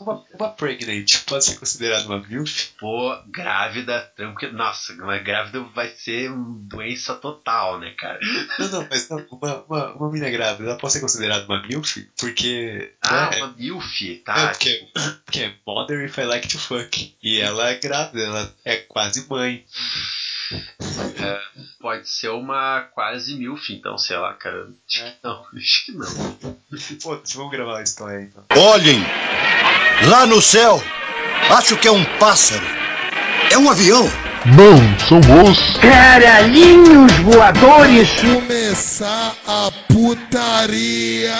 Uma, uma pregnant pode ser considerada uma MILF? Pô, grávida, tranquilo. Nossa, mas grávida vai ser doença total, né, cara? Não, não, mas não, uma, uma, uma menina grávida ela pode ser considerada uma MILF? Porque. Ah, né, uma MILF, tá? É, porque, porque é Mother if I like to fuck. E ela é grávida, ela é quase mãe. É, pode ser uma quase MILF, então, sei lá, cara. Acho que não, acho que não. Foda-se, vamos gravar a história então. Olhem! Lá no céu! Acho que é um pássaro. É um avião! Não, são os Caralhinhos voadores! Começar a putaria!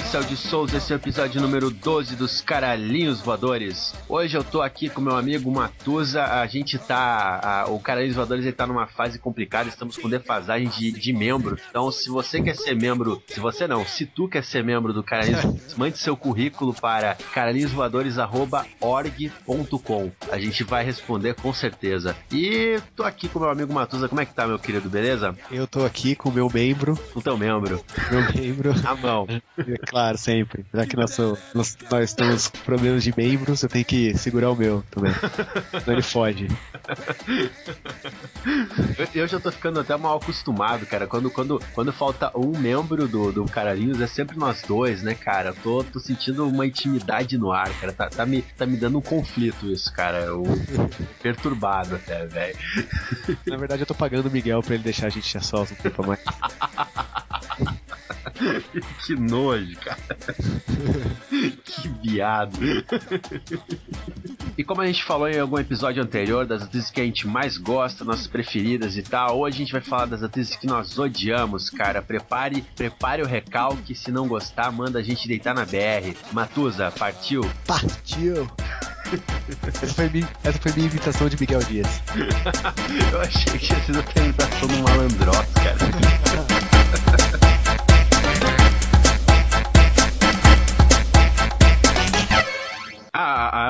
Marcel de Souza, esse é o episódio número 12 dos Caralhinhos Voadores. Hoje eu tô aqui com meu amigo Matusa, a gente tá. a- o Caralhinhos Voadores ele tá numa fase complicada, estamos com defasagem de, de membro. Então, se você quer ser membro, se você não, se tu quer ser membro do Caralhinhos Voadores, mande seu currículo para caralhinhosvoadores.org.com. A gente vai responder com certeza. E tô aqui com meu amigo Matusa, como é que tá, meu querido, beleza? Eu tô aqui com o meu membro, O teu membro. meu membro, A mão. claro, sempre. Já que nós, sou- nós, nós estamos com problemas de membros, eu tenho que segurar o meu também. Senão ele foge. Eu, eu já tô ficando até mal acostumado, cara. Quando, quando, quando falta um membro do, do Caralhinhos, é sempre nós dois, né, cara? Tô, tô sentindo uma intimidade no ar, cara. Tá, tá, me, tá me dando um conflito isso, cara. Eu perturbado até, velho. Na verdade, eu tô pagando o Miguel pra ele deixar a gente a sós um tempo mais. Que nojo, cara. que viado. E como a gente falou em algum episódio anterior das atrizes que a gente mais gosta, nossas preferidas e tal, hoje a gente vai falar das atrizes que nós odiamos, cara. Prepare, prepare o recalque, se não gostar, manda a gente deitar na BR. Matusa, partiu? Partiu! Essa foi, minha, essa foi minha imitação de Miguel Dias. Eu achei que tinha sido a apresentação do Malandrox, cara.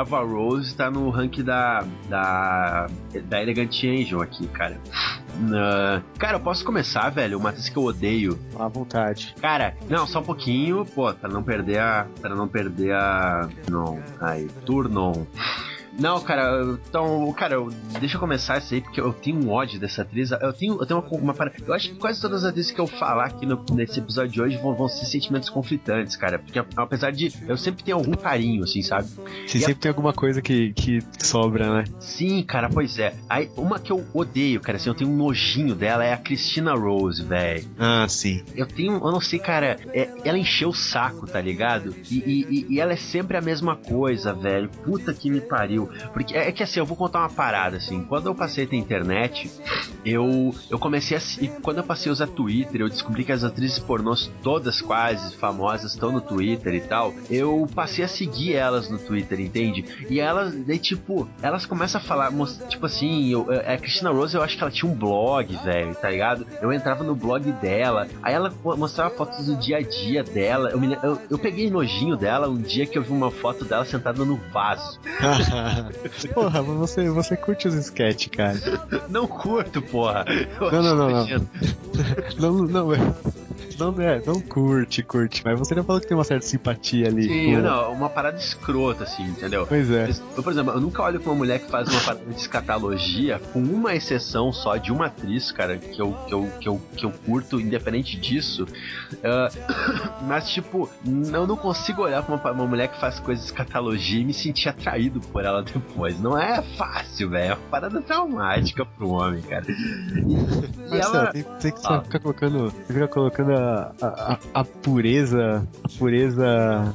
A, Ava Rose tá no ranking da, da, da Elegant Angel aqui, cara. Na- cara, eu posso começar, velho? Uma atriz que eu odeio. À vontade. Cara, não, só um pouquinho, pô, pra não perder a. Pra não perder a. Não, aí, turno. Não, cara, então, cara, eu- deixa eu começar isso aí, porque eu tenho um ódio dessa atriz. Eu tenho, eu tenho uma, uma parada- Eu acho que quase todas as atrizes que eu falar aqui no- nesse episódio de hoje vão, vão ser sentimentos conflitantes, cara. Porque apesar de. Eu sempre tenho algum carinho, assim, sabe? Você E a- sempre tem alguma coisa que, que sobra, né? Sim, cara, pois é. Aí, uma que eu odeio, cara, assim, eu tenho um nojinho dela é a Christina Rose, velho. Ah, sim. Eu tenho, eu não sei, cara, é, ela encheu o saco, tá ligado? E- e- e ela é sempre a mesma coisa, velho. Puta que me pariu. Porque é, é que assim, eu vou contar uma parada, assim. Quando eu passei a ter internet, eu, eu comecei a. quando eu passei a usar Twitter, eu descobri que as atrizes pornôs, todas quase famosas, estão no Twitter e tal. Eu passei a seguir elas no Twitter, entende? E elas, daí, tipo, elas começam a falar, tipo assim, eu, a Christina Rose, eu acho que ela tinha um blog, velho, tá ligado? Eu entrava no blog dela, aí ela mo- mostrava fotos do dia a dia dela. Eu, me eu, eu peguei nojinho dela um dia que eu vi uma foto dela sentada no vaso. Porra, você, você curte os sketch, cara. Não curto, porra. Eu Não, não, não, não. nojento. Não, não, é. Não, é, não curte, curte. Mas você já falou que tem uma certa simpatia ali. Sim, com- não, uma parada escrota, assim, entendeu? Pois é. Eu, por exemplo, eu nunca olho pra uma mulher que faz uma parada de escatologia, com uma exceção só de uma atriz, cara, que eu, que eu, que eu, que eu curto, independente disso. Ah, mas, tipo, eu não consigo olhar pra uma, uma mulher que faz coisas de escatologia e me sentir atraído por ela depois. Não é fácil, velho. É uma parada traumática pro homem, cara. E, Marcelo, ela. tem, tem que só Fala. ficar colocando, ficar colocando a, a, a- a pureza, a pureza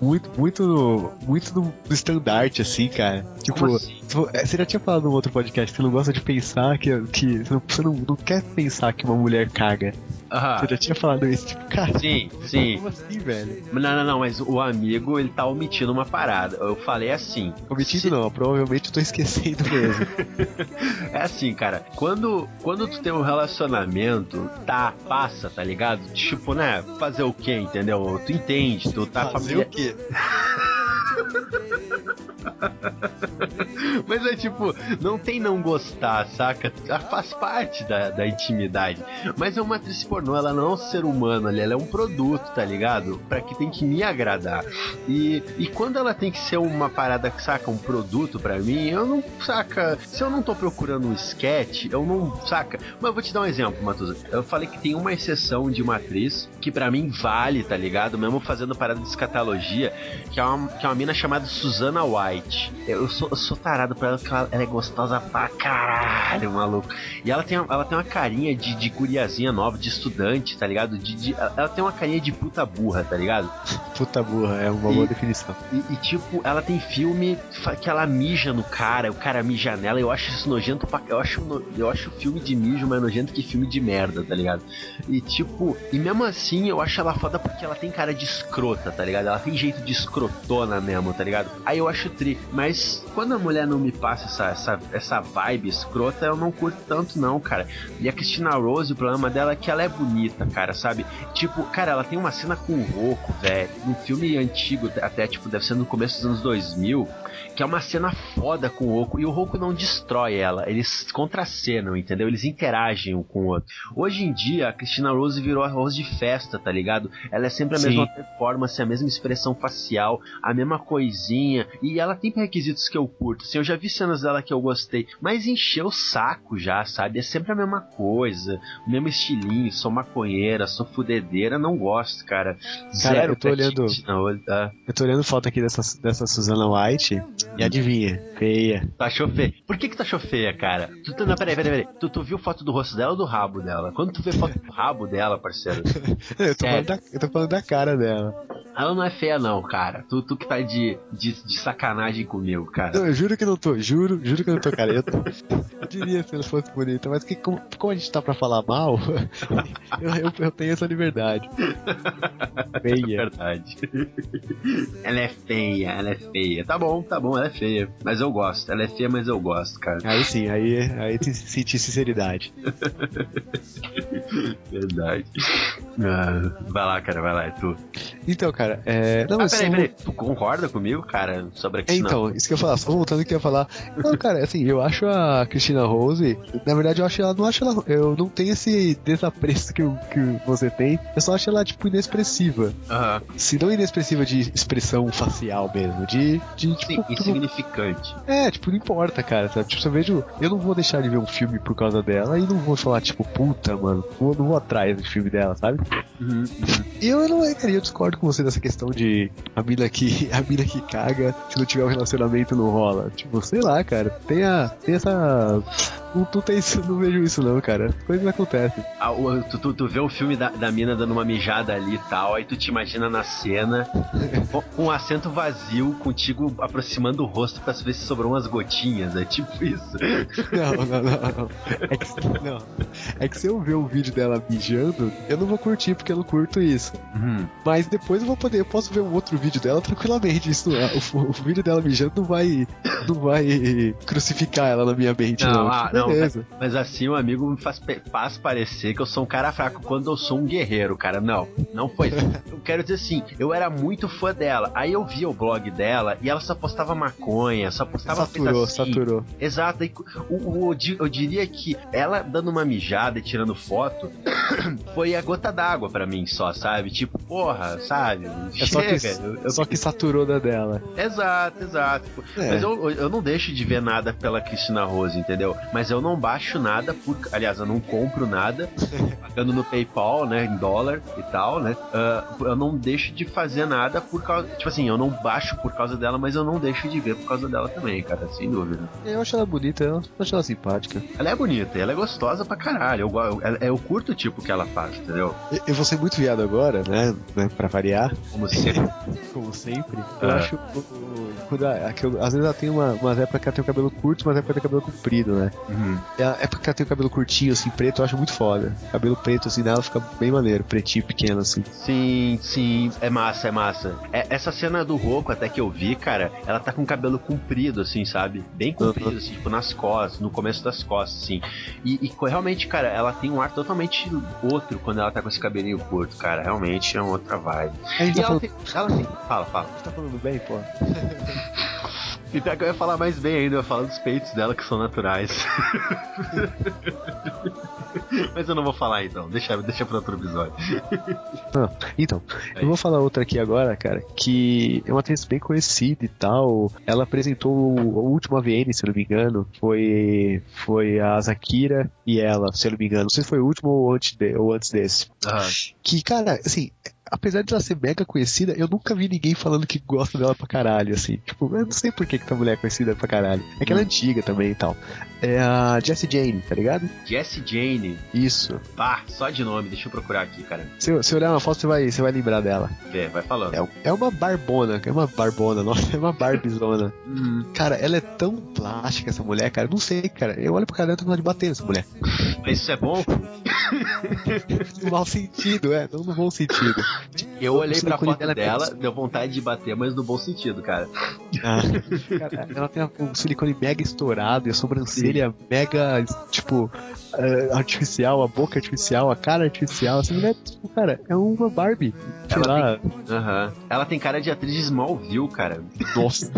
muito, muito, muito do, do estandarte, assim, cara. Tipo, assim? vo- é, você já tinha falado no outro podcast que você não gosta de pensar que, que você, não, você não, não quer pensar que uma mulher caga. Aham. Você já tinha falado isso, tipo, cara. Sim, sim. Como assim, velho? Não, não, não, mas o amigo, ele tá omitindo uma parada. Eu falei assim. Omitido se- não, provavelmente eu tô esquecendo mesmo. É assim, cara, quando, quando tu tem um relacionamento, tá, passa, tá ligado? Tipo, né, fazer o quê, entendeu? Tu entende, tu tá Fazer familiar- o quê? Mas é tipo, não tem não gostar, saca? Ela Faz parte da, da intimidade. Mas é uma atriz pornô, ela não é um ser humano ali, ela é um produto, tá ligado? Pra que tem que me agradar. E, e quando ela tem que ser uma parada que saca um produto pra mim, eu não saca. Se eu não tô procurando um sketch, eu não saca. Mas eu vou te dar um exemplo, Matuza. Eu falei que tem uma exceção de uma atriz que pra mim vale, tá ligado? Mesmo fazendo parada de escatologia, que é uma, que é uma mina chamada Susana White. Eu sou, eu sou tarado pra ela, porque ela, ela é gostosa pra caralho, maluco. E ela tem, ela tem uma carinha de, de guriazinha nova, de estudante, tá ligado? De, de- ela tem uma carinha de puta burra, tá ligado? Puta burra, é uma E- boa definição. E, e, tipo, ela tem filme que ela mija no cara, o cara mija nela, eu acho isso nojento pra. Eu acho, eu acho filme de mijo mais nojento que filme de merda, tá ligado? E tipo, e mesmo assim eu acho ela foda porque ela tem cara de escrota, tá ligado? Ela tem jeito de escrotona mesmo, tá ligado? Aí eu acho tri. Mas quando a mulher não me passa essa, essa, essa vibe escrota, eu não curto tanto, não, cara. E a Christina Rose, o problema dela é que ela é bonita, cara, sabe? Tipo, cara, ela tem uma cena com o Roku, velho, num filme antigo, até, tipo, deve ser no começo dos anos 2000, que é uma cena foda com o Roku, e o Roku não destrói ela, eles contracenam, entendeu? Eles interagem um com o outro. Hoje em dia, a Christina Rose virou arroz de festa, tá ligado? Ela é sempre a Sim. mesma performance, a mesma expressão facial, a mesma coisinha, e ela tem requisitos que eu curto, assim, eu já vi cenas dela que eu gostei, mas encheu o saco já, sabe? É sempre a mesma coisa, o mesmo estilinho, sou maconheira, sou fudedeira, não gosto, cara. Cara, Zero eu tô olhando- Rose, tá? Eu tô olhando foto aqui dessa, dessa Susana White e adivinha, feia. Tu achou feia? Por que que tu achou feia, cara? Tu, tu, não, peraí, peraí, peraí. Tu, tu viu foto do rosto dela ou do rabo dela? Quando tu vê foto do rabo dela, parceiro, Eu tô, da, eu tô falando da cara dela. ela não é feia não, cara. Tu, tu que tá de, de, de sacanagem comigo, cara. Não, eu juro que não tô, juro, juro que eu não tô, cara. Eu, eu diria se ela fosse bonita, mas que, como, como a gente tá pra falar mal, eu, eu, eu tenho essa liberdade. É Feia. verdade. ela é feia, ela é feia. Tá bom, tá bom, ela é feia. Mas eu gosto. Ela é feia, mas eu gosto, cara. Aí sim, aí, aí tem que sentir sinceridade. Verdade. Ah, vai lá, cara, vai lá, é tu. Então, cara, é. Não, Ah, peraí, só- peraí. Tu concorda comigo, cara, sobre a É, Cristina? então, isso que eu ia falar, só voltando que eu ia falar. Não, cara, assim, eu acho a Christina Rose, na verdade eu acho ela, não acho ela, eu não tenho esse desapreço que, que você tem, eu só acho ela, tipo, inexpressiva. Aham. Se não inexpressiva de expressão facial mesmo, de, de tipo, Sim, insignificante. é, tipo, não importa, cara, sabe? Tipo, eu vejo, eu não vou deixar de ver um filme por causa dela e não vou falar, tipo, puta, mano, vou, não vou atrás do filme dela, sabe? Uhum. E eu não, cara, eu discordo com você nessa questão de a mina que, a mina que caga, se não tiver um relacionamento não rola. Tipo, sei lá, cara, tem, a, tem essa. Não, não tem isso, não vejo isso não, cara. Coisas acontecem. Ah, o- tu, tu, tu vê o filme da, da mina dando uma mijada ali e tal, aí tu te imagina na cena, com, um assento vazio, contigo aproximando o rosto pra ver se sobrou umas gotinhas, é tipo isso. Não, não, não, não. É que, não. É que se eu ver um vídeo dela mijando, eu não vou curtir porque eu não curto isso. Uhum. Mas depois eu vou poder, eu posso ver um outro vídeo dela tranquilamente. Isso, é- o, o vídeo dela mijando não vai, não vai crucificar ela na minha mente, Não, não. ah, não. Mas assim o amigo me faz, faz parecer que eu sou um cara fraco quando eu sou um guerreiro, cara. Não, não foi. eu quero dizer assim, eu era muito fã dela. Aí eu via o blog dela e ela só postava maconha, só postava Saturou, assim. saturou. Exato, e o, o- eu di- eu diria que ela dando uma mijada e tirando foto foi a gota d'água pra mim só, sabe? Tipo, porra, sabe? É só que, Chega. eu- eu- só que saturou da dela. Exato, exato. É. Mas eu, eu não deixo de ver nada pela Cristina Rose, entendeu? Mas eu não baixo nada por. Aliás, eu não compro nada, pagando no PayPal, né? Em dólar e tal, né? ah, eu não deixo de fazer nada por causa. Tipo assim, eu não baixo por causa dela, mas eu não deixo de ver por causa dela também, cara, sem dúvida. Eu acho ela bonita, eu acho ela simpática. Ela é bonita, ela é gostosa pra caralho. Eu, eu, eu curto o tipo que ela faz, entendeu? Eu, eu vou ser muito viado agora, né? né pra variar. Como sempre. como sempre. Eu Ah. acho. Quando às vezes ela tem uma, umas épocas que ela tem o cabelo curto, que ela tem o cabelo comprido, né? Uhum. E a época que ela tem o cabelo curtinho, assim, preto, eu acho muito foda. Cabelo preto, assim, nela fica bem maneiro, pretinho, pequeno, assim. Sim, sim, é massa, é massa. É, essa cena do Roku, até que eu vi, cara, ela tá com o cabelo comprido, assim, sabe? Bem comprido, assim, tipo, nas costas, no começo das costas, assim. E, e realmente, cara, ela tem um ar totalmente outro quando ela tá com esse cabelinho curto, cara. Realmente é uma outra vibe. A gente E tá ela falando, tem, ela tem. Fala, fala. a gente tá falando bem, pô. E pior que eu ia falar mais bem ainda, eu ia falar dos peitos dela que são naturais. Mas eu não vou falar então, deixa, deixa pra outro episódio. Ah, então, eu vou falar outra aqui agora, cara, que é uma atriz bem conhecida e tal. Ela apresentou o, último AVN, se eu não me engano. Foi, foi a Zakira e ela, se eu não me engano. Não sei se foi o último ou antes, de- ou antes desse. Que, cara, assim, apesar de ela ser mega conhecida, eu nunca vi ninguém falando que gosta dela pra caralho, assim. Tipo, eu não sei por que, que essa mulher é conhecida pra caralho. É que ela é antiga também e tal. É a Jessie Jane, tá ligado? Jessie Jane. Isso. Pá, só de nome, deixa eu procurar aqui, cara. Se, se olhar uma foto, você vai, você vai lembrar dela. Vê, vai falando. É, é uma barbona, é uma barbona, nossa, é uma barbizona. Hum, Cara, ela é tão plástica, essa mulher, cara. Não sei, cara. Eu olho pro cara e tô de bater nessa mulher. Mas isso é bom? No mau sentido, é, não no bom sentido. Eu olhei pra foto dela deu vontade de bater, mas no bom sentido, cara. Ah, cara, ela tem um silicone mega estourado e a sobrancelha mega, tipo, eh, artificial, a boca artificial, a cara artificial. Essa mulher, tipo, cara, é uma Barbie. Sei Ela lá. Aham. Ela tem cara de atriz de Smallville, cara. Nossa.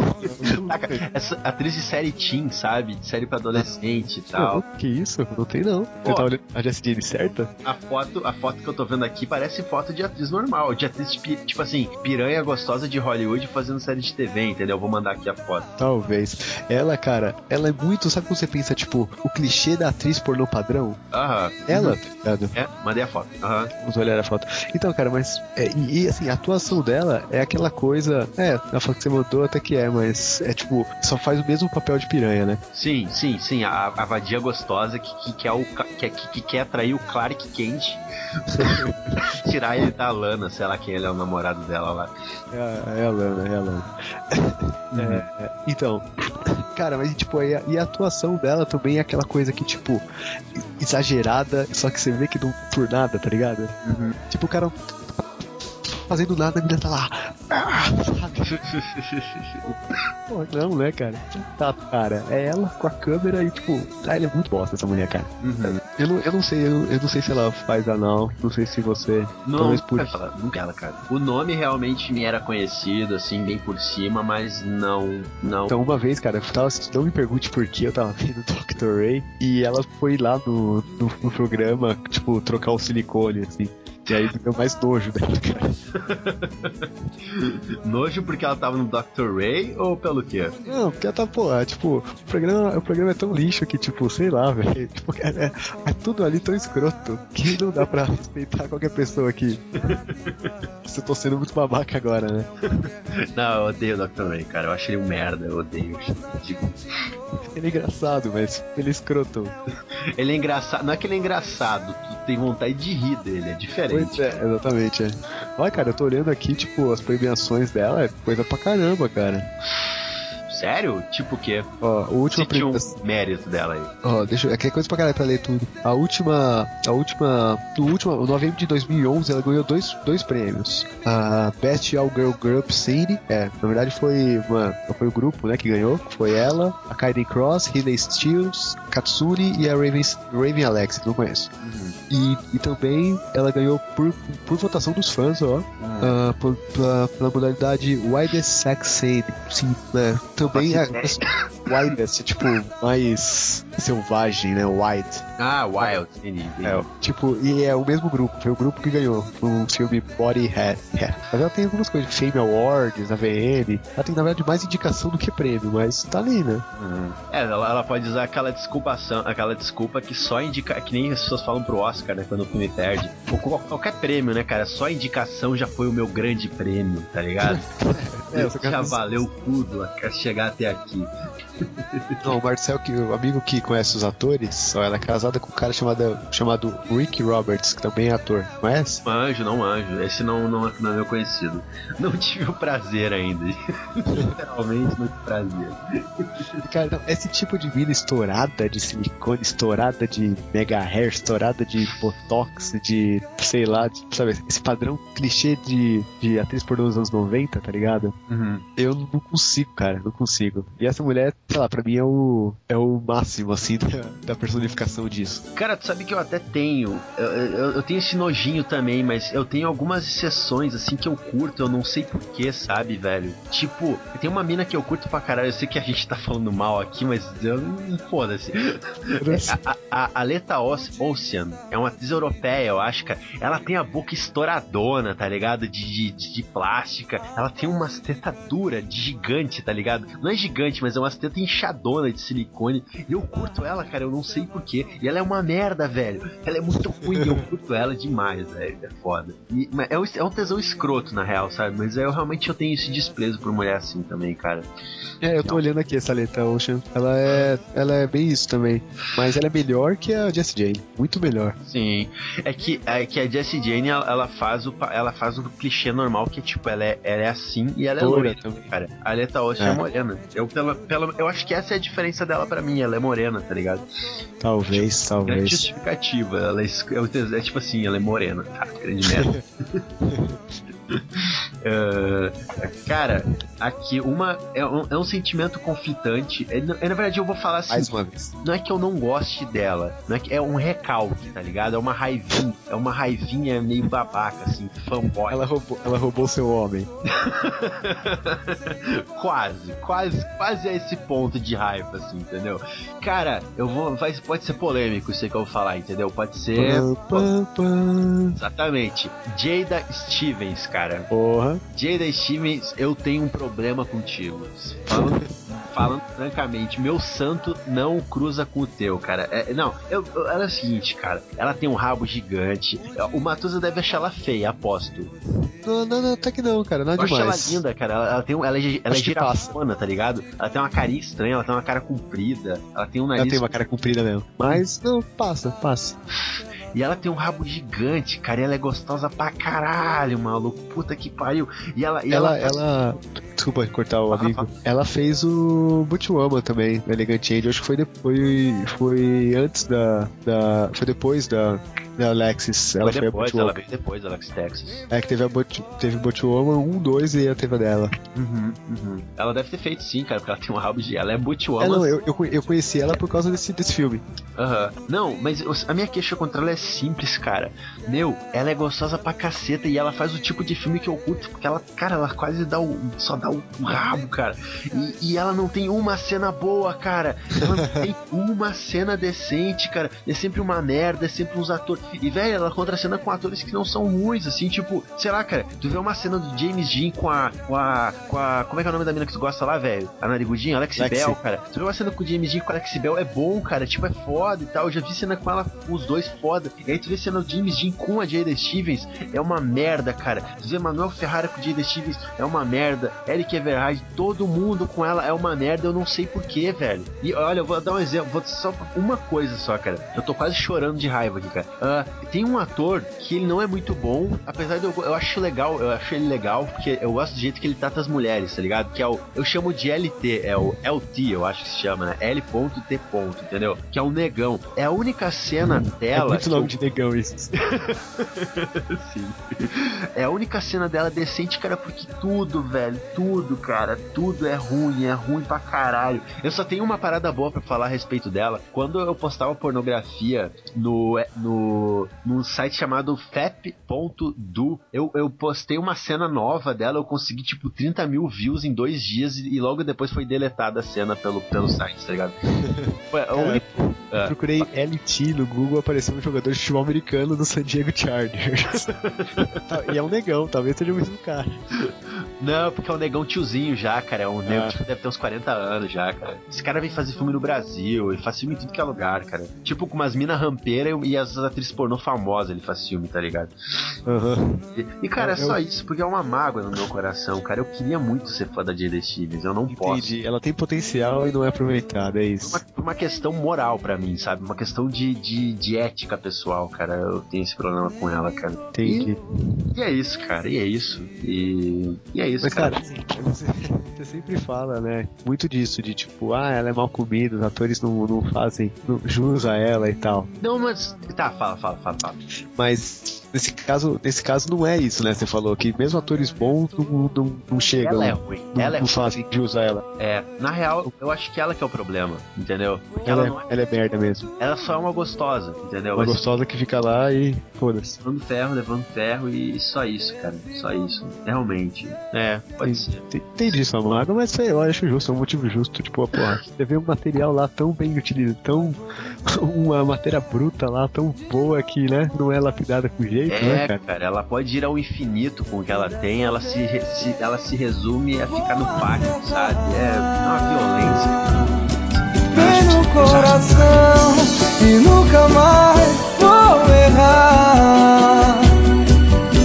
Essa atriz de série teen, sabe? De série pra adolescente e Não, tal. que isso? Não tem não. Pô. tá a Jessie Jane certa? A foto, a foto que eu tô vendo aqui parece foto de atriz normal, de atriz, pi- tipo assim, piranha gostosa de Hollywood fazendo série de TV, entendeu? Vou mandar aqui a foto. Talvez. Ela, cara, ela é muito. Sabe quando você pensa, tipo, o clichê da atriz pornô padrão? Aham. Ela, tá ligado? É, mandei a foto. Aham. Vamos olhar a foto. Então, cara, mas. é, e, assim, a atuação dela é aquela coisa. É, a foto que você mandou até que é, mas é tipo, só faz o mesmo papel de piranha, né? Sim, sim, sim. A, a vadia gostosa que, que, quer o, ca- que, que, que quer atrair o Clark Kent. Tirar ele da Lana, sei lá quem ele é o namorado dela lá. É é a Lana, é a Lana. É, é, então, cara, mas tipo, e a, e a atuação dela também é aquela coisa que, tipo, exagerada, só que você vê que não por nada, tá ligado? Tipo, o cara fazendo nada, a menina tá lá. Ah? Pô, não, né, cara? Tá, cara, é ela com a câmera e, tipo, ah, ela é muito bosta, essa mulher, cara. Uhum. Eu não, eu não sei, eu, eu não sei se ela faz anal, não sei se você. Não, talvez por ela, nunca ela, cara. O nome realmente me era conhecido, assim, bem por cima, mas não, não. Então, uma vez, cara, eu tava assistindo, não me pergunte por que eu tava vendo Dr. Ray e ela foi lá no, no, no programa, tipo, trocar o silicone, assim. E aí deu mais nojo dela, cara. Nojo porque ela tava no Dr. Ray ou pelo quê? Não, porque ela tá, pô, é, tipo, o programa, o programa é tão lixo que, tipo, sei lá, velho. Tipo, é, é- é tudo ali tão escroto que não dá pra respeitar qualquer pessoa aqui. Eu tô sendo muito babaca agora, né? Não, eu odeio o Dr. Ray, cara. Eu acho ele um merda, eu odeio. Tipo, Ele é engraçado, mas ele é escroto. ele é engraçado. Não é que ele é engraçado, tu tem vontade de rir dele, é diferente. Pois é, exatamente, é. Olha, cara, eu tô olhando aqui, tipo, as premiações dela, é coisa pra caramba, cara. Sério? Tipo o quê? Ó, o último Cite um mérito dela aí. Ó, deixa eu. Aqui é coisa pra caralho pra ler tudo. A última. A última. No último. No novembro de 2011, ela ganhou dois, dois prêmios. A Best All Girl Group City. É, na verdade foi. Uma, foi o grupo, né, que ganhou. Foi ela, a Kaiden Cross, Ridley Steels, Katsuni e a Raven, Raven Alex, que não conheço. E, e também ela ganhou por, por votação dos fãs, ó. ah, por, pela, pela modalidade Widest Sex Scene. Sim, né? Também é. Widest, tipo, mais selvagem, né? Wide. Ah, Wild, entendi. É, tipo, e é o mesmo grupo, foi o grupo que ganhou o filme Body Hair. Hair. Mas ela tem algumas coisas, Fame Awards, AVN. Ela tem, na verdade, mais indicação do que prêmio, mas tá ali, né? É, ela, ela pode usar aquela desculpação, aquela desculpa que só indica, que nem as pessoas falam pro Oscar, né, quando o filme perde. Ou qual- qualquer prêmio, né, cara? Só indicação já foi o meu grande prêmio, tá ligado? É, já valeu tudo até chegar até aqui. Não, o Marcel, que, o amigo que conhece os atores, ó, ela é casada com um cara chamado, chamado Rick Roberts, que também é ator. Conhece? Anjo, não anjo. Esse não, não, não é meu conhecido. Não tive o prazer ainda. Literalmente não tive prazer. Cara, não, esse tipo de mina estourada de silicone, estourada de mega hair, estourada de botox, de sei lá, de, sabe, esse padrão clichê de, de atriz pornô dos anos 90, tá ligado? Uhum. Eu não consigo, cara, não consigo. E essa mulher, sei lá, pra mim é o, é o máximo, assim, da, da personificação disso. Cara, tu sabe que eu até tenho. Eu, eu, eu tenho esse nojinho também, mas eu tenho algumas exceções, assim, que eu curto, eu não sei porquê, sabe, velho? Tipo, tem uma mina que eu curto pra caralho, eu sei que a gente tá falando mal aqui, mas eu não. Foda-se. A, a, a Leta Ocean é uma atriz europeia, eu acho, cara. Ela tem a boca estouradona, tá ligado? De, de, de plástica. Ela tem umas tetas duras, de gigante, tá ligado? Não é gigante, mas é umas tetas inchadona de silicone. E eu curto ela, cara, eu não sei porquê. E ela é uma merda, velho. Ela é muito ruim, eu curto ela demais, velho. É foda. E, é, um, é um tesão escroto, na real, sabe? Mas eu realmente eu tenho esse desprezo por mulher assim também, cara. É, eu tô olhando aqui essa letra Ocean. Ela é, ela é bem isso também. Mas ela é melhor que a Jessie Jane. Muito melhor. Sim. É que, é que a Jessie Jane, ela, ela faz o, ela faz o clichê normal, que é tipo, ela é, ela é assim e ela é Loura loira também. cara. A Leta Ocean é. É. morena. Eu, pela, pela, eu acho que essa é a diferença dela pra mim, ela é morena, tá ligado? Talvez, Grande talvez. justificativa. Ela é, é, é tipo assim, ela é morena, tá? Grande merda. Ah, cara, aqui uma é um, é um sentimento conflitante. É, na é, na verdade, eu vou falar assim. Mais uma vez. Não é que eu não goste dela, não é que é um recalque, tá ligado? É uma raivinha, é uma raivinha meio babaca, assim, fanboy. Ela roubou, ela roubou seu homem. quase, quase, quase a esse ponto de raiva, assim, entendeu? Cara, eu vou. Vai, pode ser polêmico isso aí que eu vou falar, entendeu? Pode ser. Exatamente. Jada Stevens, cara. Porra. Jada Stevens, eu tenho um problema contigo. Falando, falando francamente, meu santo não cruza com o teu, cara. É, não, eu, eu- ela é o seguinte, cara. Ela tem um rabo gigante. O Matusa deve achar ela feia, aposto. Não, não, não, até que não, cara. Eu Nada acho ela demais. linda, cara. Ela, ela tem um, ela é, ela é girafona, tá ligado? Ela tem uma carinha estranha, ela tem uma cara comprida, ela tem um Ela nariz. tem uma cara comprida mesmo. Mas, não, passa, passa. E ela tem um rabo gigante, cara. E ela é gostosa pra caralho, maluco. Puta que pariu. E ela. E Ela, ela, ela. Desculpa cortar o Fala, amigo. Ela fez o Butchwoman também, no Elegant Angel. Acho que foi depois. Foi antes da. da foi depois da. Da Alexis. Ela foi foi, depois, a ela Butchwoman. veio depois, Alex Texas. É que teve a Butch, teve Butchwoman 1, 2 e a teve a dela. Uhum, uhum. Ela deve ter feito sim, cara, porque ela tem um rabo de. Ela é Butchwoman. É, não, eu, eu, eu conheci ela por causa desse, desse filme. Aham. Não, mas a minha queixa contra ela é simples, cara. Meu, ela é gostosa pra caceta e ela faz o tipo de filme que eu curto, porque ela, cara, ela quase dá o. só dá o, o rabo, cara. E, e ela não tem uma cena boa, cara. Ela não tem uma cena decente, cara. É sempre uma merda, é sempre uns atores. E, velho, ela contracena com atores que não são ruins, assim, tipo, sei lá, cara, tu vê uma cena do James Dean com a. com a. com a. Como é que é o nome da mina que tu gosta lá, velho? A narigudinha, Alex Lexi. Bell, cara. Tu vê uma cena com o James Dean com a Alex Bell, é bom, cara. Tipo, é foda e tal. Eu já vi cena com ela, com os dois foda. E aí tu vê cena do James Dean com a Jada Stevens, é uma merda, cara. Tu vê Manuel Ferrara com Jada Stevens, é uma merda. Eric Everhard, todo mundo com ela é uma merda. Eu não sei porquê, velho. E olha, eu vou dar um exemplo, vou só uma coisa só, cara. Eu tô quase chorando de raiva aqui, cara. Ah, tem um ator que ele não é muito bom, apesar de eu, eu acho legal, eu acho ele legal, porque eu gosto do jeito que ele trata as mulheres, tá ligado? Que é o. Eu chamo de LT, é o LT, eu acho que se chama, né? L.T. entendeu? Que é o negão. É a única cena É dela. muito que nome eu- de negão isso. Sim. É a única cena dela decente, cara, porque tudo, velho, tudo, cara, tudo é ruim, é ruim pra caralho. Eu só tenho uma parada boa pra falar a respeito dela. Quando eu postava pornografia no, no, num site chamado fap.do, eu, eu postei uma cena nova dela, eu consegui tipo 30 mil views em dois dias e, e logo depois foi deletada a cena pelo, pelo site, tá ligado? Foi a Cara, única Ah. Procurei LT no Google, apareceu um jogador de futebol americano do San Diego Chargers. Tá, e é um negão, talvez seja o mesmo cara. Não, porque é um negão tiozinho já, cara. É um negão Ah. que deve ter uns 40 anos já, cara. Esse cara vem fazer filme no Brasil, ele faz filme em tudo que é lugar, cara. Tipo, com umas minas rampeiras e as atrizes pornô famosas ele faz filme, tá ligado? Aham. E, e, cara, é, É, só eu- isso, porque é uma mágoa no meu coração, cara. Eu queria muito ser fã da Jada Stevens, eu não posso. Entendi. Ela tem potencial e não é aproveitada, é isso. Uma, uma questão moral pra mim, sabe? Uma questão de, de, de ética pessoal, cara. Eu tenho esse problema com ela, cara. Entendi. E, e é isso, cara. E é isso. E, e é isso, Mas, cara. cara, você, você sempre fala, né? Muito disso, de tipo, ah, ela é mal comida, os atores não, não fazem não, jus a ela e tal. Não, mas. Tá, fala, fala, fala, fala. Mas nesse caso, nesse caso não é isso, né? Você falou que mesmo atores bons não, não, não chegam. Ela é ruim. não, Ela é não fazem jus a ela. É, na real, eu acho que ela que é o problema, entendeu? Porque Ela, ela, é, é, ela é merda mesmo. ela só é uma gostosa, entendeu? Uma Mas gostosa que fica lá e foda-se. Levando ferro, levando ferro e só isso, cara. Só isso. Realmente. É, pode ser. Entendi- Entendi sua mágoa, mas sei, eu acho justo, é um motivo justo. Tipo, porra, você vê um material lá tão bem utilizado, tão. uma matéria bruta lá, tão boa que, né, não é lapidada com jeito, né, É, cara? cara, ela pode ir ao infinito com o que ela tem, ela se, se- ela se resume a ficar no pátio, sabe? É uma violência. Vem no coração e nunca mais vou errar.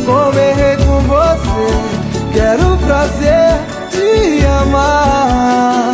Como errei com você, quero o prazer de amar.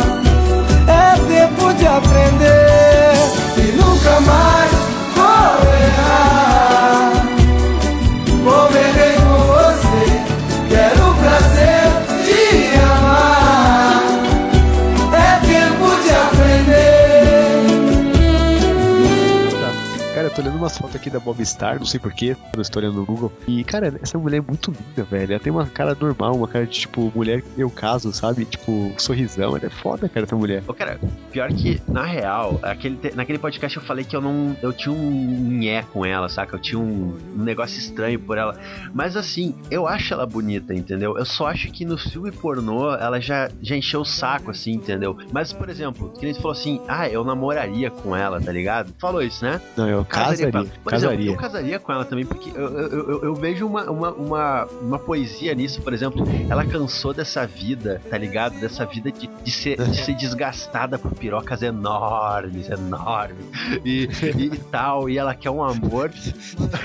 Tô olhando umas fotos aqui da Bob Star, não sei porquê, eu estou olhando no Google. E, cara, essa mulher é muito linda, velho. Ela tem uma cara normal, uma cara de, tipo, mulher que eu caso, sabe? Tipo, sorrisão. Ela é foda, cara, essa mulher. Ô, cara, pior que, na real, aquele, naquele podcast eu falei que eu não. Eu tinha um nhé com ela, saca? Eu tinha um, um negócio estranho por ela. Mas assim, eu acho ela bonita, entendeu? Eu só acho que no filme pornô ela já, já encheu o saco, assim, entendeu? Mas, por exemplo, que ele falou assim: ah, eu namoraria com ela, tá ligado? Falou isso, né? Não, eu casaria. com ela. Por Casaria. Exemplo, eu casaria com ela também, porque eu, eu, eu- eu vejo uma, uma, uma, uma poesia nisso, por exemplo. Ela cansou dessa vida, tá ligado? Dessa vida de, de, ser, de ser desgastada por pirocas enormes, enormes e, e, e tal. E ela quer um amor.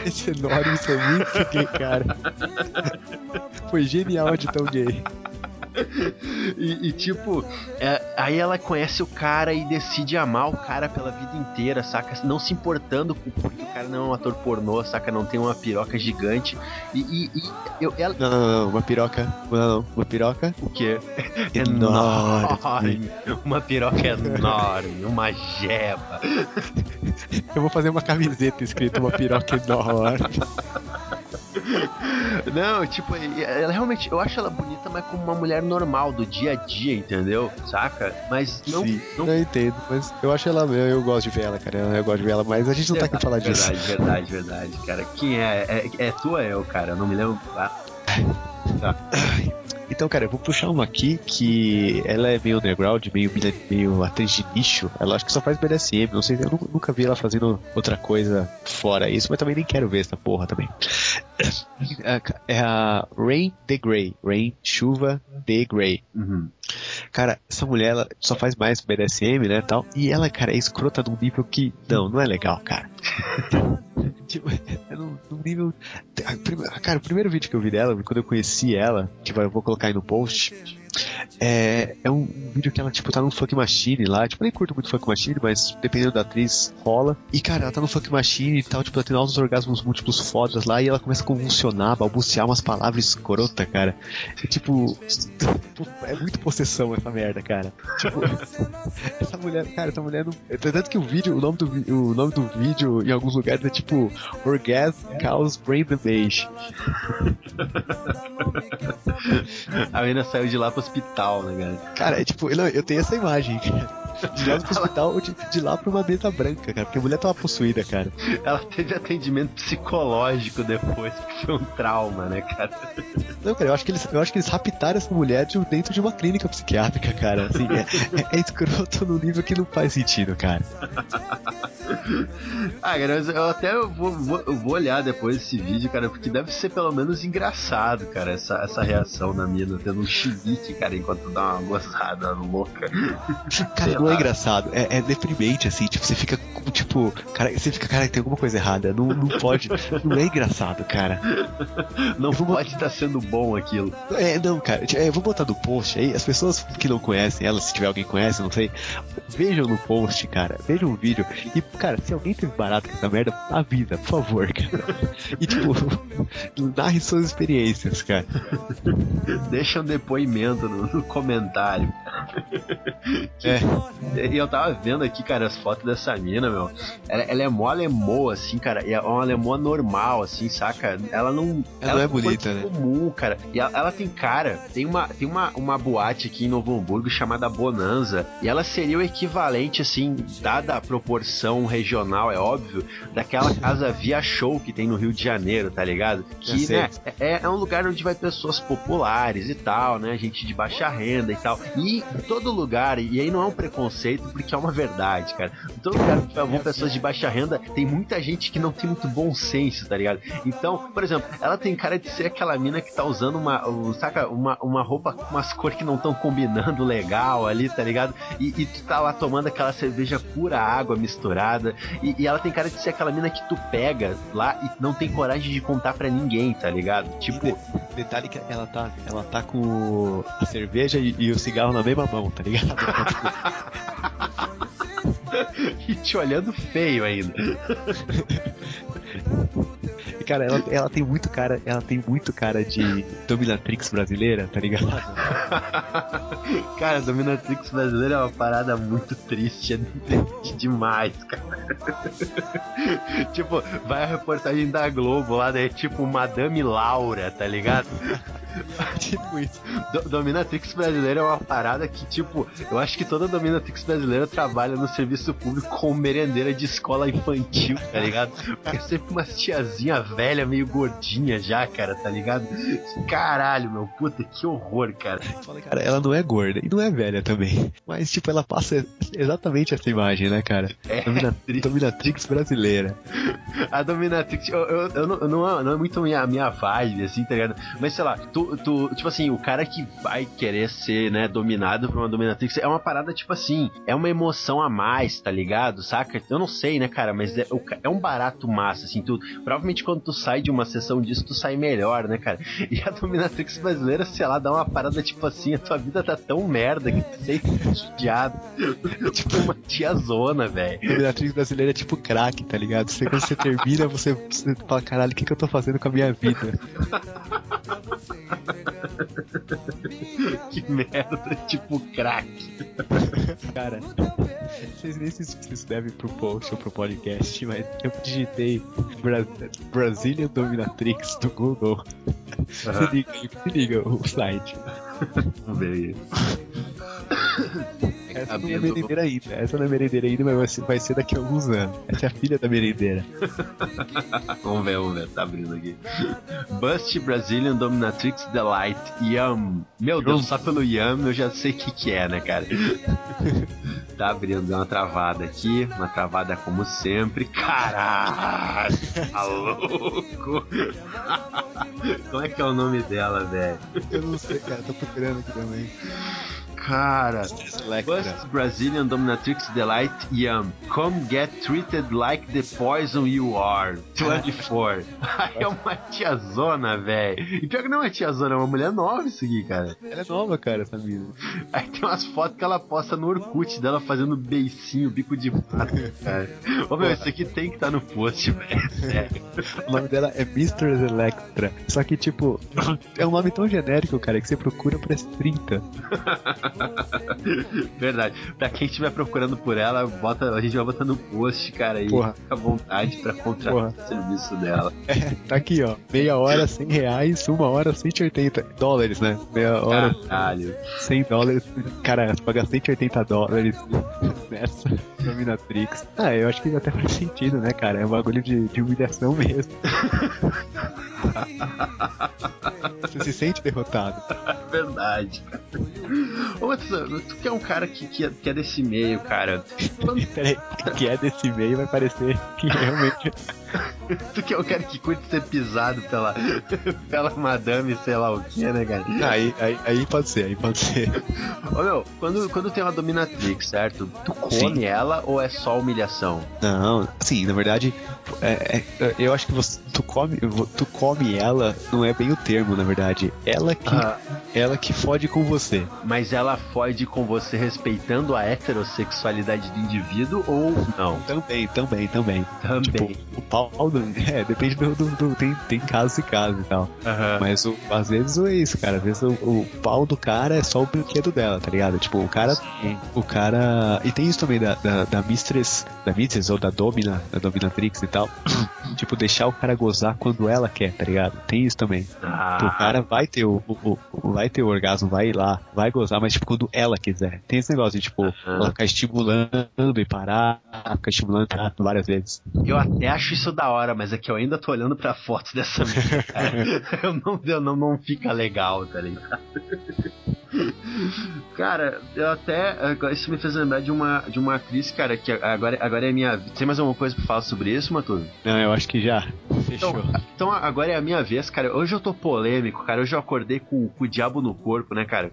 Esse enorme, isso é muito gay, cara. Foi genial de tão gay. E, e, tipo, é, aí ela conhece o cara e decide amar o cara pela vida inteira, saca? Não se importando com porque o cara não é um ator pornô, saca? Não tem uma piroca gigante. E, e- e eu, ela. Não, não, não, uma piroca. Não, não, uma piroca O quê? enorme. Uma piroca enorme, uma jeba. Eu vou fazer uma camiseta escrito uma piroca enorme. Não, tipo, ela realmente, eu acho ela bonita, mas como uma mulher normal, do dia a dia, entendeu? Saca? Mas não. Sim, não... eu entendo, mas eu acho ela, eu, eu gosto de ver ela, cara. Eu gosto de ver ela, mas a gente não tá aqui pra falar disso. Verdade, verdade, verdade, cara. Quem é? É, é tu ou é eu, cara? Eu não me lembro. Ah, Então, cara, eu vou puxar uma aqui que ela é meio underground, meio, meio atriz de nicho. Ela acho que só faz BDSM, não sei, eu nu- nunca vi ela fazendo outra coisa fora isso, mas também nem quero ver essa porra também. É a Rain the Grey. Rain, chuva the Grey. uhum. Cara, essa mulher, ela só faz mais BDSM, né, tal. E ela, cara, é escrota num nível que, não, não é legal, cara. tipo, é num nível... Cara, o primeiro vídeo que eu vi dela, quando eu conheci ela, que eu vou colocar aí no post, é, é um, vídeo que ela, tipo, tá num funk machine lá. Tipo, eu nem curto muito funk machine, mas dependendo da atriz, rola. E, cara, ela tá no funk machine e tal, tipo, ela tem altos orgasmos múltiplos fodas lá, e ela começa a convulsionar, balbuciar umas palavras escrota, cara. E, tipo, é muito possessão essa merda, cara. Tipo, essa mulher, cara, essa mulher não. Tanto que o vídeo, o nome do, o nome do vídeo em alguns lugares é tipo Orgasm Cause Brain Damage. A menina saiu de lá pro hospital, né, cara? Cara, é tipo, não, eu tenho essa imagem, cara. De lá pro hospital ou de, de lá pra uma mesa branca, cara. Porque a mulher tava possuída, cara. Ela teve atendimento psicológico depois, que foi um trauma, né, cara? Não, cara, eu acho que eles, eu acho que eles raptaram essa mulher de, dentro de uma clínica psiquiátrica, cara. Assim, é, é, é escroto no nível que não faz sentido, cara. Ah, cara, mas eu até vou, vou, vou olhar depois esse vídeo, cara, porque deve ser pelo menos engraçado, cara, essa, essa reação da mina tendo um chilique, cara, enquanto dá uma gozada louca. Cara, não é engraçado, é, é deprimente, assim, tipo, você fica tipo, cara, você fica, cara, tem alguma coisa errada, não, não pode, não é engraçado, cara. Não pode estar sendo bom aquilo. É, não, cara, é, eu vou botar no post aí, as pessoas que não conhecem ela, se tiver alguém que conhece, não sei, vejam no post, cara, vejam o vídeo, e, cara, se alguém teve barato com essa merda, avisa, por favor, cara. E, tipo, narre suas experiências, cara. Deixa um depoimento no, no comentário. É. E eu tava vendo aqui, cara, as fotos dessa mina, meu. Ela, ela é mó alemoa, assim, cara. E é uma alemoa normal, assim, saca? Ela não. Ela não é bonita, né? comum, cara. E ela, ela tem cara. Tem uma, tem uma, uma boate aqui em Novo Hamburgo chamada Bonanza. E ela seria o equivalente, assim, dada a proporção regional, é óbvio, daquela casa Via Show que tem no Rio de Janeiro, tá ligado? Que, né, é, é um lugar onde vai pessoas populares e tal, né? Gente de baixa renda e tal. E em todo lugar, e aí não é um preconceito, porque é uma verdade, cara. Em todo lugar que vão pessoas de baixa renda, tem muita gente que não tem muito bom senso, tá ligado? Então, por exemplo, ela tem cara de ser aquela mina que tá usando uma, um, saca, uma, uma roupa com umas cores que não estão combinando legal ali, tá ligado? E, e tu tá lá tomando aquela cerveja pura água misturada. E, e ela tem cara de ser aquela mina que tu pega lá e não tem coragem de contar pra ninguém, tá ligado? Tipo, Detalhe que ela tá, ela tá com a cerveja e, e o cigarro na mesma mão, tá ligado? e te olhando feio ainda. Cara, ela, ela tem muito cara, ela tem muito cara de dominatrix brasileira, tá ligado? Cara, Dominatrix brasileira é uma parada muito triste, é triste demais, cara. tipo, vai a reportagem da Globo lá, daí é tipo Madame Laura, tá ligado? tipo isso. Do- Dominatrix brasileira é uma parada que, tipo, eu acho que toda Dominatrix brasileira trabalha no serviço público como merendeira de escola infantil, tá ligado? Porque é sempre umas tiazinha velha, meio gordinha já, cara, tá ligado? Caralho, meu, puta, que horror, cara. Fala, cara, ela não é gorda e não é velha também. Mas, tipo, ela passa exatamente essa imagem, né, cara? É, Domina- triste. dominatrix brasileira. A Dominatrix, eu, eu, eu não, eu não, não é muito minha, minha vibe, assim, tá ligado? Mas sei lá, tu, tu, tipo assim, o cara que vai querer ser, né, dominado por uma Dominatrix é uma parada, tipo assim, é uma emoção a mais, tá ligado? Saca? Eu não sei, né, cara, mas é, é um barato massa, assim, tu, provavelmente quando tu sai de uma sessão disso, tu sai melhor, né, cara? E a Dominatrix brasileira, sei lá, dá uma parada, tipo assim, a tua vida tá tão merda que tu sente judiado. tipo uma tiazona, velho. Dominatrix brasileira é tipo crack, tá ligado? Você, quando você termina, você, você fala, caralho, o que, que eu tô fazendo com a minha vida? Que merda, tipo crack. Cara, sei nem se isso deve pro post ou pro podcast, mas eu digitei Bra Brazilian Dominatrix do Google. Se liga, se liga o site. Vamos ver aí. Essa não é merendeira ainda. Essa não é merendeira ainda, mas vai ser, vai ser daqui a alguns anos. Essa é a filha da merendeira. Vamos ver, vamos ver, tá abrindo aqui. Bust Brazilian Dominatrix Delight Yum. Meu Deus, só pelo Yum eu já sei o que, que é, né, cara? tá abrindo, deu uma travada aqui, uma travada como sempre. Caralho, tá louco? Como é que é o nome dela, velho? Eu não sei, cara, tô procurando aqui também. Cara. Bust Brazilian Dominatrix Delight Yum. Come get treated like the poison you are. 24. é uma tiazona, velho. E pior que não é uma tiazona, é uma mulher nova isso aqui, cara. Ela é nova, cara, essa mina. Aí tem umas fotos que ela posta no Orkut dela fazendo beicinho, bico de pato, cara. Ô meu, isso aqui tem que estar no post, velho. Sério. O nome dela é Mr. Electra. Só que, tipo, é um nome tão genérico, cara, que você procura parece 30. Verdade. Pra quem estiver procurando por ela, bota, a gente vai botar no post, cara, aí Porra. fica à vontade pra contratar Porra. o serviço dela. É, tá aqui, ó. Meia hora, 100 reais, uma hora, 180 dólares, né? Meia hora, Caralho. 100 dólares. Cara, você paga 180 dólares nessa Dominatrix. Ah, eu acho que até faz sentido, né, cara? É um bagulho de, de humilhação mesmo. Você se sente derrotado. Verdade. Ô, tu que é um cara que, que, é, que é desse meio, cara. Peraí, que é desse meio vai parecer que realmente. tu que é um cara que curte ser pisado pela, pela madame, sei lá o que, né, cara? Aí, aí, aí pode ser, aí pode ser. Ô, meu, quando, quando tem uma dominatrix, certo? Tu come ela ou é só humilhação? Não, assim, na verdade, é- é- eu acho que você, tu come, tu come ela, não é bem o termo, na verdade. Ela que, Ah. ela que fode com você. Mas ela fode com você respeitando a heterossexualidade do indivíduo ou não? Também, também, também. Também. Tipo, o pau é, depende do, do, do- tem, tem casos e casos e tal. Aham. Mas o- às vezes é isso, cara. Às vezes o, o pau do cara é só o brinquedo dela, tá ligado? Tipo, o cara. O cara. E tem isso também da, da, da Mistress. Da Mistress ou da Domina, da Dominatrix e tal. tipo, deixar o cara gozar quando ela quer, tá ligado? Tem isso também. Ah, O cara vai ter o, o- o- vai ter o orgasmo, vai ir lá, vai gozar, mas tipo, quando ela quiser. Tem esse negócio de, tipo, ela ficar estimulando e parar, ficar estimulando e parar várias vezes. eu até acho isso da hora, mas é que eu ainda tô olhando pra foto dessa menina, cara. Eu não, eu não, não fica legal, tá ligado? Cara, eu até. agora Isso me fez lembrar de uma, de uma atriz, cara, que agora, agora é minha. Tem mais alguma coisa pra falar sobre isso, Matuto? Não, eu acho que já. Fechou. Então, então agora é a minha vez, cara. Hoje eu tô polêmico, cara. Hoje eu acordei com, com o diabo no corpo, né, cara?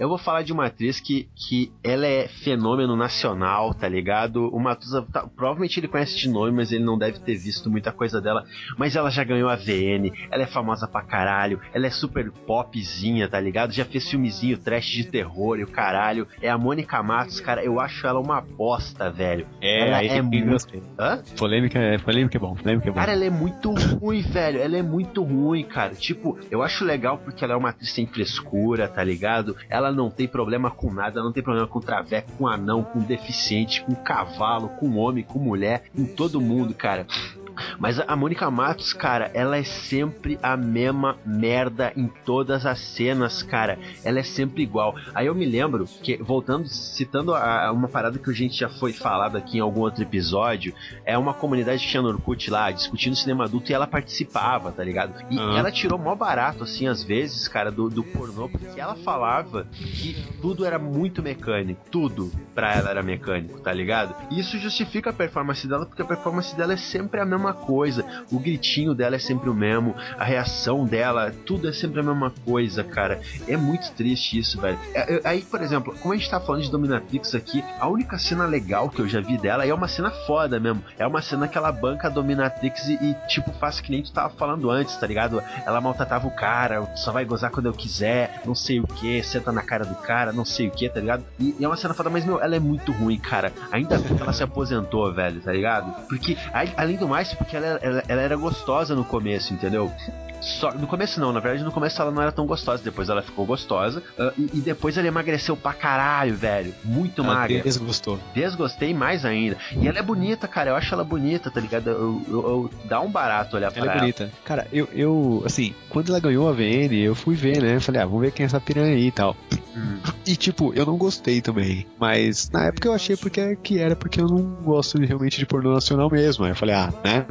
Eu vou falar de uma atriz que, que ela é fenômeno nacional, tá ligado? O Matusa, tá- provavelmente ele conhece de nome, mas ele não deve ter visto muita coisa dela. Mas ela já ganhou a VN, ela é famosa pra caralho, ela é super popzinha, tá ligado? Já fez filmezinho trash de terror e o caralho. É a Mônica Matos, cara, eu acho ela uma bosta, velho. É, ela é muito. Hã? Polêmica é, polêmica é bom, polêmica é bom. Cara, ela é muito ruim, velho. Ela é muito ruim, cara. Tipo, eu acho legal porque ela é uma atriz sem frescura, tá ligado? Ela não tem problema com nada, ela não tem problema com traveco, com anão, com deficiente, com cavalo, com homem, com mulher, com todo mundo, cara. Mas a Mônica Matos, cara, ela é sempre a mesma merda em todas as cenas, cara. Ela é sempre igual. Aí eu me lembro que, voltando, citando a, a uma parada que a gente já foi falado aqui em algum outro episódio, é uma comunidade que tinha no Orkut lá, discutindo cinema adulto, e ela participava, tá ligado? E Aham. ela tirou mó barato, assim, às vezes, cara, do, do pornô, porque ela falava que tudo era muito mecânico. Tudo pra ela era mecânico, tá ligado? E isso justifica a performance dela, porque a performance dela é sempre a mesma coisa. O gritinho dela é sempre o mesmo, a reação dela, tudo é sempre a mesma coisa, cara. É muito triste isso, velho. É, Aí, por exemplo, como a gente tá falando de Dominatrix aqui, a única cena legal que eu já vi dela é uma cena foda mesmo. É uma cena que ela banca a Dominatrix e, e, tipo, faz que nem tu tava falando antes, tá ligado? Ela maltratava o cara, só vai gozar quando eu quiser, não sei o que, senta na cara do cara, não sei o que, tá ligado? E, e é uma cena foda, mas, meu, ela é muito ruim, cara. Ainda bem que ela se aposentou, velho, tá ligado? Porque, além do mais, porque ela, ela, ela era gostosa no começo, entendeu? Só, no começo não, na verdade no começo ela não era tão gostosa, depois ela ficou gostosa ah, e, e depois ela emagreceu pra caralho, velho. Muito Ela magra. desgostou. Desgostei mais ainda. E ela é bonita, cara. Eu acho ela bonita, tá ligado? Eu, eu- eu- dá um barato olhar pra Ela ela. é bonita. Cara, eu, eu, assim, quando ela ganhou a VN, eu fui ver, né? Falei, ah, vamos ver quem é essa piranha aí e tal. Hum. E, tipo, eu não gostei também. Mas na época eu achei porque, que era porque eu não gosto realmente de pornô nacional mesmo. Aí eu falei, ah, né?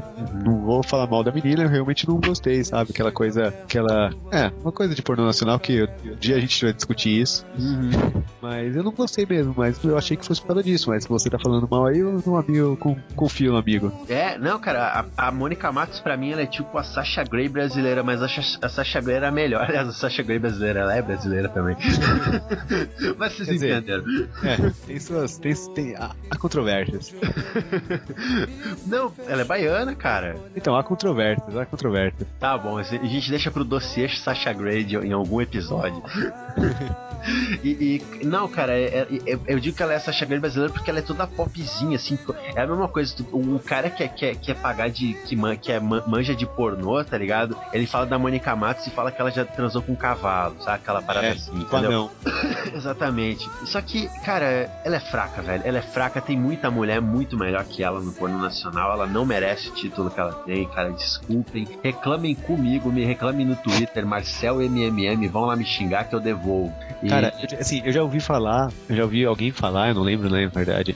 Não vou falar mal da menina, eu realmente não gostei, sabe? Aquela coisa, aquela. É, uma coisa de pornô nacional que um dia a gente vai discutir isso. Mas eu não gostei mesmo, mas eu achei que fosse por causa disso. Mas se você tá falando mal aí, eu, um amigo, confio no amigo. É, não, cara, a, a Mônica Matos pra mim ela é tipo a Sasha Grey brasileira, mas a, a Sasha Grey era melhor. Aliás, a Sasha Grey brasileira, ela é brasileira também. mas vocês Quer dizer, entenderam. É, tem suas. Tem, tem, há, há controvérsias. Não, ela é baiana, cara. Então, há controvérsias, há controvérsias. Tá bom, a gente deixa pro dossiê Sasha Grey em algum episódio. e, e- não, cara, é- é- é- eu digo que ela é a Sasha Grey brasileira porque ela é toda popzinha, assim. É a mesma coisa. O cara que, é- que, é- que é pagar de. que, man, que é man- manja de pornô, tá ligado? Ele fala da Mônica Matos e fala que ela já transou com um cavalo, sabe? Aquela parada assim, com entendeu? anão. Exatamente. Só que, cara, ela é fraca, velho. Ela é fraca, tem muita mulher muito melhor que ela no porno nacional. Ela não merece o título que ela tem, cara. Desculpem. Reclamem comigo, me reclamem no Twitter, Marcel MMM, vão lá me xingar que eu devolvo. E- Cara, assim, eu já ouvi falar, eu já ouvi alguém falar, eu não lembro, né, na verdade,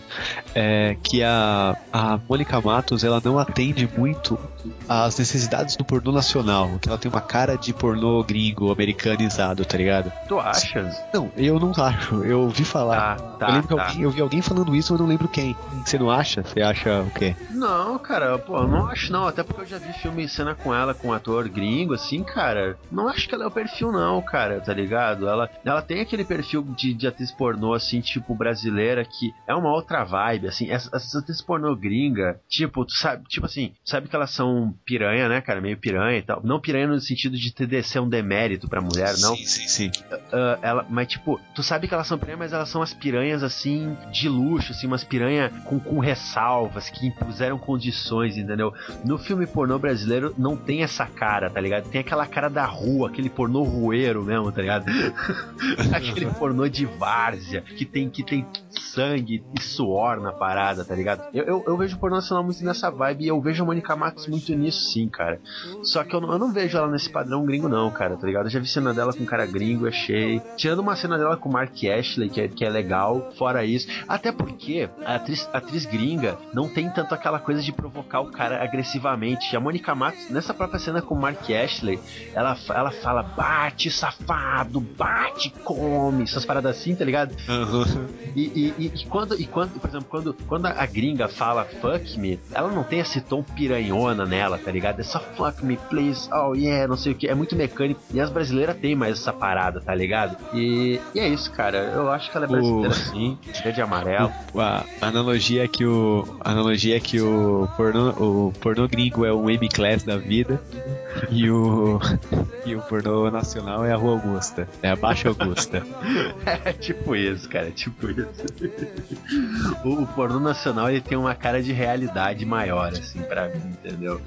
é, que a, a Mônica Matos, ela não atende muito às necessidades do pornô nacional, que ela tem uma cara de pornô gringo, americanizado, tá ligado? tu achas? Não, eu não acho, eu ouvi falar. Tá, tá, eu lembro que tá. alguém, eu vi alguém falando isso, mas eu não lembro quem. Você não acha? Você acha o quê? Não, cara, pô, eu não acho não. Até porque eu já vi filme cena com ela, com um ator gringo, assim, cara. Não acho que ela é o perfil, não, cara, tá ligado? Ela, ela tem aquele perfil de, de atriz pornô, assim, tipo, brasileira, que é uma outra vibe, assim. Essas, atrizes pornô gringa, tipo, tu sabe, tipo assim, sabe que elas são piranha, né, cara? Meio piranha e tal. Não piranha no sentido de ter de ser um demérito pra mulher, não. Sim, sim, sim. Ah, ela, mas tipo, tu sabe que elas são piranhas, mas elas são as piranhas assim de luxo, assim, umas piranha com, com ressalvas, que impuseram condições, entendeu? No filme pornô brasileiro não tem essa cara, tá ligado? Tem aquela cara da rua, aquele pornô rueiro mesmo, tá ligado? aquele pornô de várzea, que tem, que tem sangue e suor na parada, tá ligado? Eu, eu, eu vejo o pornô nacional muito nessa vibe e eu vejo a Mônica Matos muito nisso sim, cara. Só que eu não, eu não vejo ela nesse padrão gringo, não, cara, tá ligado? Eu já vi cena dela com cara gringo, achei. Tirando uma cena dela com o Mark Ashley, que é, que é legal, fora isso. Até porque a atriz, a atriz gringa não tem tanto aquela coisa de provocar o cara agressivamente. E a Mônica Matos, nessa própria cena com o Mark Ashley, ela, ela fala: bate, safado, bate, come, essas paradas assim, tá ligado? E, e- e- e quando, e quando, por exemplo, quando, quando a gringa fala fuck me, ela não tem esse tom piranhona nela, tá ligado? É só fuck me, please, oh yeah, não sei o que. É muito mecânico. E as brasileiras têm mais essa parada, tá ligado? E, e é isso, cara. Eu acho que ela é brasileira O- sim, verde e amarelo. A a analogia é que o analogia é que o pornô, o pornô gringo é um M-Class da vida e o e o pornô nacional é a Rua Augusta, é a Baixa Augusta. É tipo isso, cara, é tipo isso. O, o pornô nacional ele tem uma cara de realidade maior, assim, pra mim, entendeu?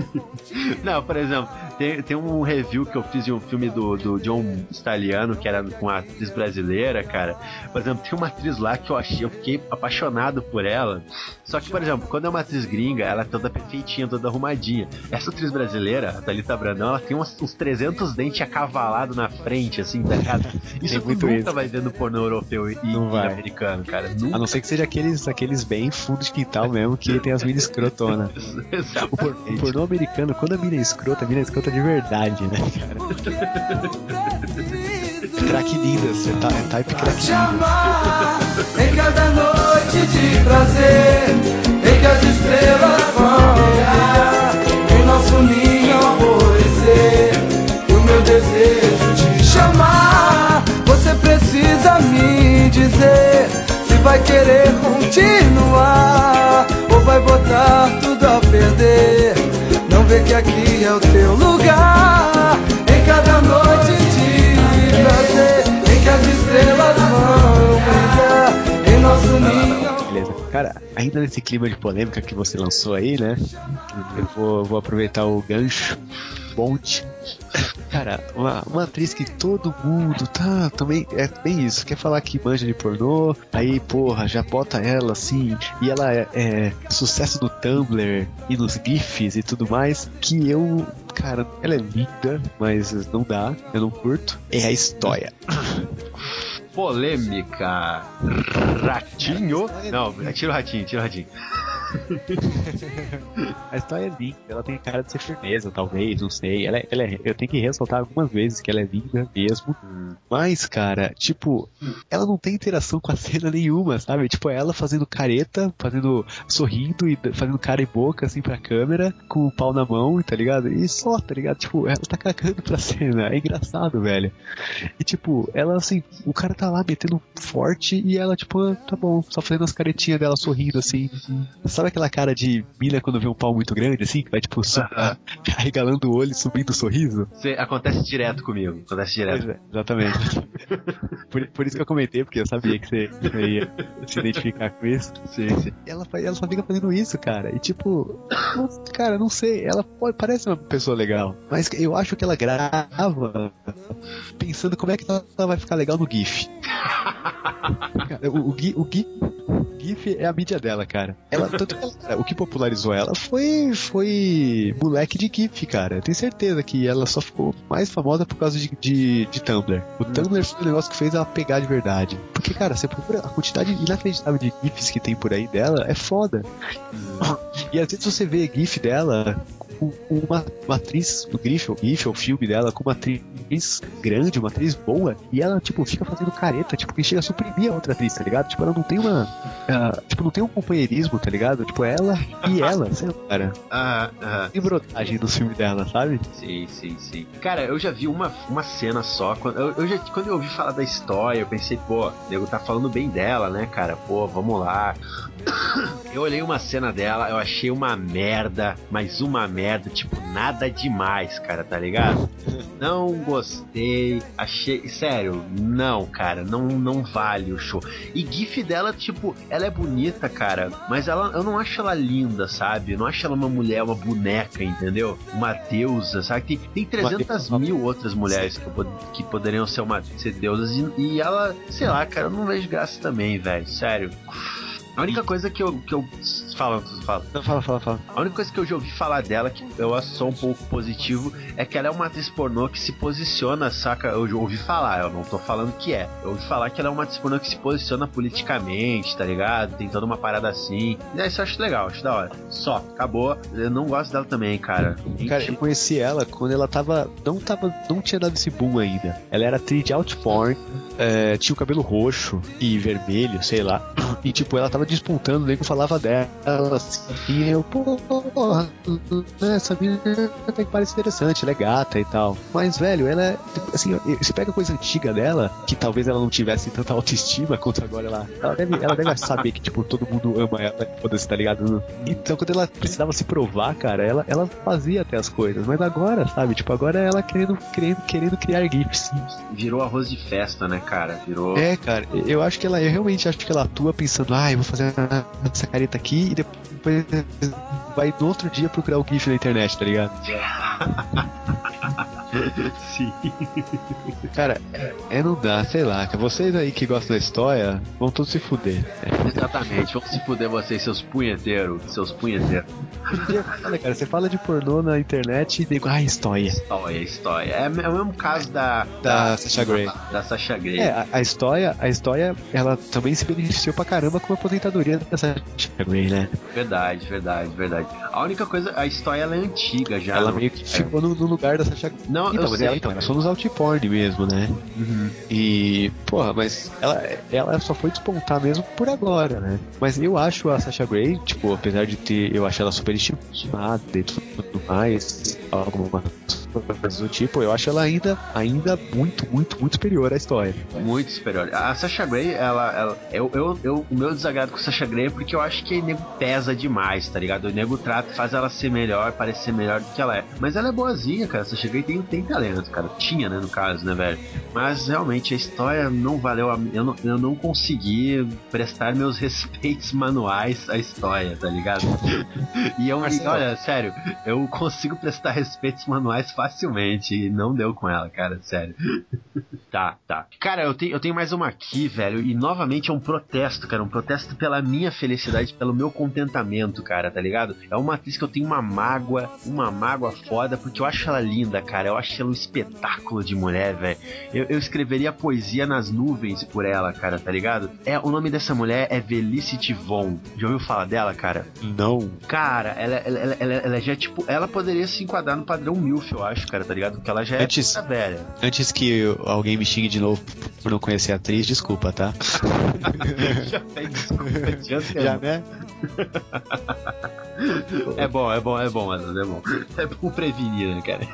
Não, por exemplo, tem, tem um review que eu fiz de um filme do, do John Staliano, que era com a atriz brasileira, cara. Por exemplo, tem uma atriz lá que eu achei, eu fiquei apaixonado por ela. Só que, por exemplo, quando é uma atriz gringa, ela é toda perfeitinha, toda arrumadinha. Essa atriz brasileira, a Thalita Brandão, ela tem uns, uns 300 dentes acavalados na frente, assim, tá ligado? Isso tu muito nunca isso. vai ver no pornô europeu e, Não e vai. americano, cara. A Nunca. não ser que seja aqueles, aqueles bem fundo de quintal mesmo, que tem as minas escrotonas. O, por- o pornô americano, quando a mina é escrota, a mina é escrota de verdade, né, cara? Crack linda, você tá, é type crack te linda. amar em cada noite de prazer em que as estrelas vão brilhar em nosso ninho alvorecer o meu desejo de chamar você precisa me dizer se vai querer continuar ou vai botar tudo a perder não vê que aqui é o teu lugar em cada noite de estrelas vão brilhar em nosso ninho. Beleza. Cara, ainda nesse clima de polêmica que você lançou aí, né? Eu vou, vou aproveitar o gancho. Bonde. Cara, uma, uma atriz que todo mundo tá também. É bem isso. Quer falar que manja de pornô, aí, porra, já bota ela assim. E ela é, é sucesso no Tumblr e nos GIFs e tudo mais. Que eu. Cara, ela é linda, mas não dá, eu não curto. É a história. Polêmica. Ratinho. Não, tira o ratinho, tira o ratinho. A história é linda, ela tem cara de ser firmeza, talvez, não sei. Ela, é- ela é- eu tenho que ressaltar algumas vezes que ela é linda mesmo. Mas, cara, tipo, ela não tem interação com a cena nenhuma, sabe? Tipo, ela fazendo careta, fazendo. sorrindo e fazendo cara e boca assim pra câmera, com o pau na mão, tá ligado? E só, tá ligado? Tipo, ela tá cagando pra cena. É engraçado, velho. E tipo, ela assim, o cara tá lá metendo forte e ela, tipo, ah, tá bom, só fazendo as caretinhas dela sorrindo assim. Sabe aquela cara de mina quando vê um pau muito grande, assim, que vai tipo su- Aham. arregalando o olho e subindo o sorriso? Cê- acontece direto comigo. Acontece direto. É, exatamente. por, por isso que eu comentei, porque eu sabia que você, você ia se identificar com isso. Sim, sim. Ela, ela só fica fazendo isso, cara. E tipo, cara, não sei, ela pode, parece uma pessoa legal, mas eu acho que ela grava pensando como é que ela, vai ficar legal no GIF. Cara, o, o, o o GIF é a mídia dela, cara. Ela, tanto o que popularizou ela foi, foi moleque de GIF, cara. Eu tenho certeza que ela só ficou mais famosa por causa de, de, de Tumblr. O Tumblr foi o negócio que fez ela pegar de verdade. Porque, cara, você procura a quantidade inacreditável de GIFs que tem por aí dela, é foda. E às vezes você vê GIF dela uma, uma atriz, o o GIF, o filme dela, com uma atriz grande, uma atriz boa, e ela, tipo, fica fazendo careta, tipo, que chega a suprimir a outra atriz, tá ligado? Tipo, ela não tem uma. ah, tipo, não tem um companheirismo, tá ligado? Tipo, ela e ela, sei lá, cara. Ah, ah. Tem brotagem no filme dela, sabe? Sim, sim, sim. Cara, eu já vi uma, uma cena só. Quando eu, eu já, quando eu ouvi falar da história, eu pensei, pô, o nego tá falando bem dela, né, cara? Pô, vamos lá. Eu olhei uma cena dela, eu achei uma merda, mas uma merda, tipo, nada demais, cara, tá ligado? Não gostei, achei. Sério, não, cara, não, não vale o show. E GIF dela, tipo, ela é bonita, cara, mas ela, eu não acho ela linda, sabe? Eu não acho ela uma mulher, uma boneca, entendeu? Uma deusa, sabe? Tem, tem 300 mil outras mulheres que, que poderiam ser, uma, ser deusas e, e ela, sei lá, cara, eu não vejo graça também, velho, sério. A única coisa que eu. Que eu fala, fala. Não, fala, fala, fala. A única coisa que eu já ouvi falar dela, que eu acho só um pouco positivo, é que ela é uma atriz pornô que se posiciona, saca? Eu já ouvi falar, eu não tô falando que é. Eu ouvi falar que ela é uma atriz pornô que se posiciona politicamente, tá ligado? Tem toda uma parada assim. E isso eu acho legal, acho da hora. Só, acabou. Eu não gosto dela também, cara. Cara, eu conheci ela quando ela tava. Não tava. Não tinha dado esse boom ainda. Ela era atriz de outporn, é, tinha o cabelo roxo e vermelho, sei lá. E tipo, ela tava despontando, o nego falava dela assim. E eu, porra, né, essa menina até que parece interessante, ela é gata e tal. Mas, velho, ela é. Assim, você pega coisa antiga dela, que talvez ela não tivesse tanta autoestima quanto agora ela. Ela deve, ela deve saber que, tipo, todo mundo ama ela, foda-se, tá ligado? Então, quando ela precisava se provar, cara, ela, ela fazia até as coisas. Mas agora, sabe, tipo, agora ela querendo, querendo, querendo criar GIFs. Virou arroz de festa, né, cara? Virou. É, cara, eu acho que ela, eu realmente acho que ela atua pensando, ah, eu vou fazer essa careta aqui e depois vai no outro dia procurar o GIF na internet, tá ligado? Sim. Cara, é não dá, sei lá, vocês aí que gostam da história vão todos se fuder. Exatamente. Vamos se fuder vocês, seus punheteiros. Seus punheteiros. Olha, cara, você fala de pornô na internet e digo, ah, história. História, história. É, é o mesmo caso da. Da Sasha Grey. Da Sasha Grey. É, a, a história, a história, ela também se beneficiou pra caramba com a aposentadoria dessa Grey, né? Verdade, verdade, verdade. A única coisa, a história ela é antiga já. ela não- meio que é. ficou no, no lugar da Sasha. Não, então, eu mas sei. ela, então, ela só nos outporn mesmo, né? Uhum. E, porra, mas ela, ela só foi despontar mesmo por agora, né? Mas eu acho a Sasha Grey, tipo, apesar de ter, eu acho ela superestimada e tudo mais, alguma coisa do tipo, eu acho ela ainda, ainda muito, muito, muito superior à história. Muito superior. A Sasha Grey, ela. ela eu, eu, eu- o meu desagrado com a Sasha Grey é porque eu acho que o nego pesa demais, tá ligado? O nego trata, faz ela ser melhor, parecer melhor do que ela é. Mas ela é boazinha, cara. A Sasha Grey tem, tem talento, cara. Tinha, né, no caso, né, velho? Mas realmente a história não valeu a. Eu não, eu não consegui prestar meus respeitos manuais à história, tá ligado? E eu, Marcelo. olha, sério, eu consigo prestar respeitos manuais facilmente e não deu com ela, cara, sério. Tá, tá. Cara, eu tenho, eu tenho mais uma aqui, velho, e novamente é um protesto, cara. Um protesto pela minha felicidade, pelo meu contentamento, cara, tá ligado? É uma atriz que eu tenho uma mágoa, uma mágoa foda, porque eu acho ela linda, cara. Eu acho ela um espetáculo de mulher, velho. Eu, eu escreveria poesia nas nuvens por ela, cara, tá ligado? É, o nome dessa mulher é Felicity Von. Já ouviu falar dela, cara? Não. Cara, ela, ela, ela, ela, ela já é tipo. Ela poderia se enquadrar no padrão MILF, eu acho, cara, tá ligado? Porque ela já é Antes- puta velha. Antes que alguém me xingue de novo por não conhecer a atriz, desculpa, tá? já desculpa. Já, né? É bom, é bom, é bom, mano, é bom. É bom prevenir, né, cara?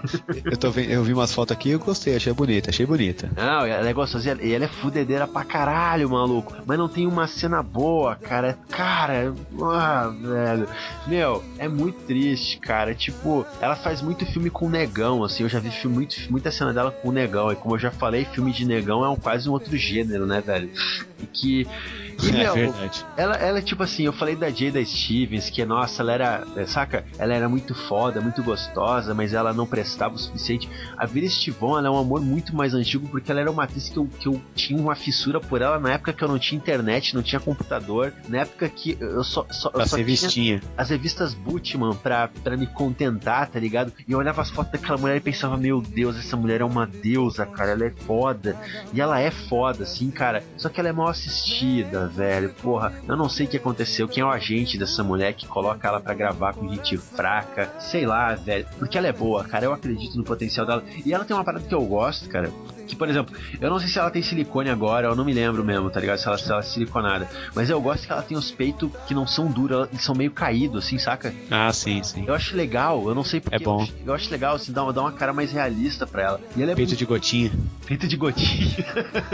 Eu, tô vendo, eu vi umas fotos aqui e eu gostei, achei bonita, achei bonita. Não, ela é gostosinha e ela é fudedeira pra caralho, maluco. Mas não tem uma cena boa, cara. Cara, ah, velho. Meu, é muito triste, cara. Tipo, ela faz muito filme com negão, assim. Eu já vi filme, muito, muita cena dela com negão. E como eu já falei, filme de negão é um, quase um outro gênero, né, velho? E que. E, É meu, verdade. ela, ela é tipo assim, eu falei da Jada Stevens, que nossa, ela era, saca? Ela era muito foda, muito gostosa, mas ela não prestava o suficiente. A Vera Stivon, ela é um amor muito mais antigo, porque ela era uma atriz que eu, que eu tinha uma fissura por ela na época que eu não tinha internet, não tinha computador, na época que eu só, só, eu só as revistas Butman pra, pra me contentar, tá ligado? E eu olhava as fotos daquela mulher e pensava, meu Deus, essa mulher é uma deusa, cara, ela é foda. E ela é foda, assim, cara. Só que ela é mal assistida, velho. Porra, eu não sei o que aconteceu. Quem é o agente dessa mulher que coloca ela pra gravar com gente fraca? Sei lá, velho. Porque ela é boa, cara. Eu acredito no potencial dela. E ela tem uma parada que eu gosto, cara. Que, por exemplo, eu não sei se ela tem silicone agora, eu não me lembro mesmo, tá ligado? Se ela, se ela é siliconada. Mas eu gosto que ela tem os peitos que não são duros, eles são meio caídos, assim, saca? Ah, sim, sim. Eu acho legal, eu não sei porque. É bom. Eu acho, eu acho legal, assim, dar uma, dar uma cara mais realista pra ela. E ela é Peito de gotinha. Peito de gotinha.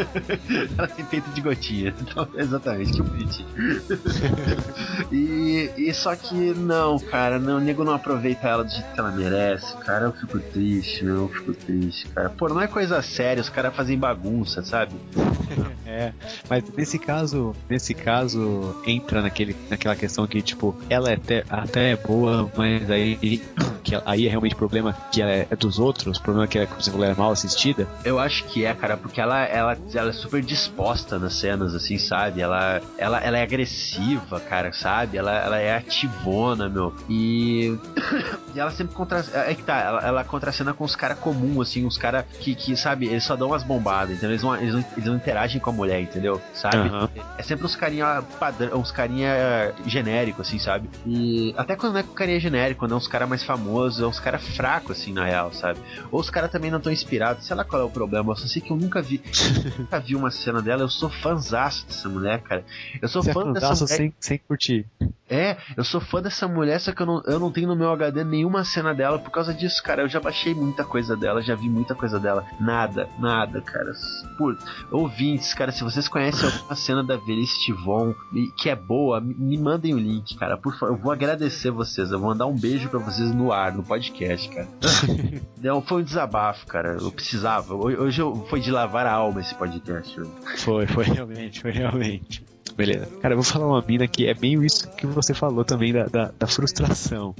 ela tem peito de gotinha. Então, exatamente, que bonitinho. e, e só que não, cara, não, o nego não aproveita ela do jeito que ela merece. Cara, eu fico triste, meu, eu fico triste, cara. Pô, não é coisa séria, os caras fazem bagunça, sabe? É, mas nesse caso, nesse caso entra naquele, naquela questão que tipo, ela é até, até é boa, mas aí que aí é realmente problema que ela é dos outros, o problema é que ela, como você falou, ela é mal assistida. Eu acho que é, cara, porque ela, ela, ela é super disposta nas cenas, assim, sabe? Ela, ela, ela é agressiva, cara, sabe? Ela, ela é ativona, meu. E. e ela sempre contra. É que tá, ela, ela contracena com os caras comuns, assim, os caras que, que, sabe, eles só dão umas bombadas, entendeu? Eles não, eles não, eles não interagem com a mulher, entendeu? Sabe? Aham. É sempre uns carinha padrão, uns carinha genérico, assim, sabe? E até quando não é com carinha genérico, quando é uns caras mais famosos, é uns caras fracos, assim, na real, sabe? Ou os caras também não estão inspirados, sei lá qual é o problema, eu só sei que eu nunca vi, nunca vi uma cena dela, eu sou fãzaço dessa mulher, cara. Eu sou Você é fã dessa fanzaço mulher. sem, sem curtir. É, eu sou fã dessa mulher, só que eu não, eu não tenho no meu HD nenhuma cena dela por causa disso, cara. Eu já baixei muita coisa dela, já vi muita coisa dela. Nada, nada, cara. Por ouvintes, cara, se vocês conhecem alguma cena da Velhice Tivon que é boa, me, mandem o link, cara. Por favor, eu vou agradecer vocês. Eu vou mandar um beijo pra vocês no ar, no podcast, cara. Não, foi um desabafo, cara. Eu precisava. Hoje eu, foi de lavar a alma esse podcast. Foi, foi realmente, foi realmente. Beleza. Cara, eu vou falar uma mina que é bem isso que você falou também da, da, da frustração.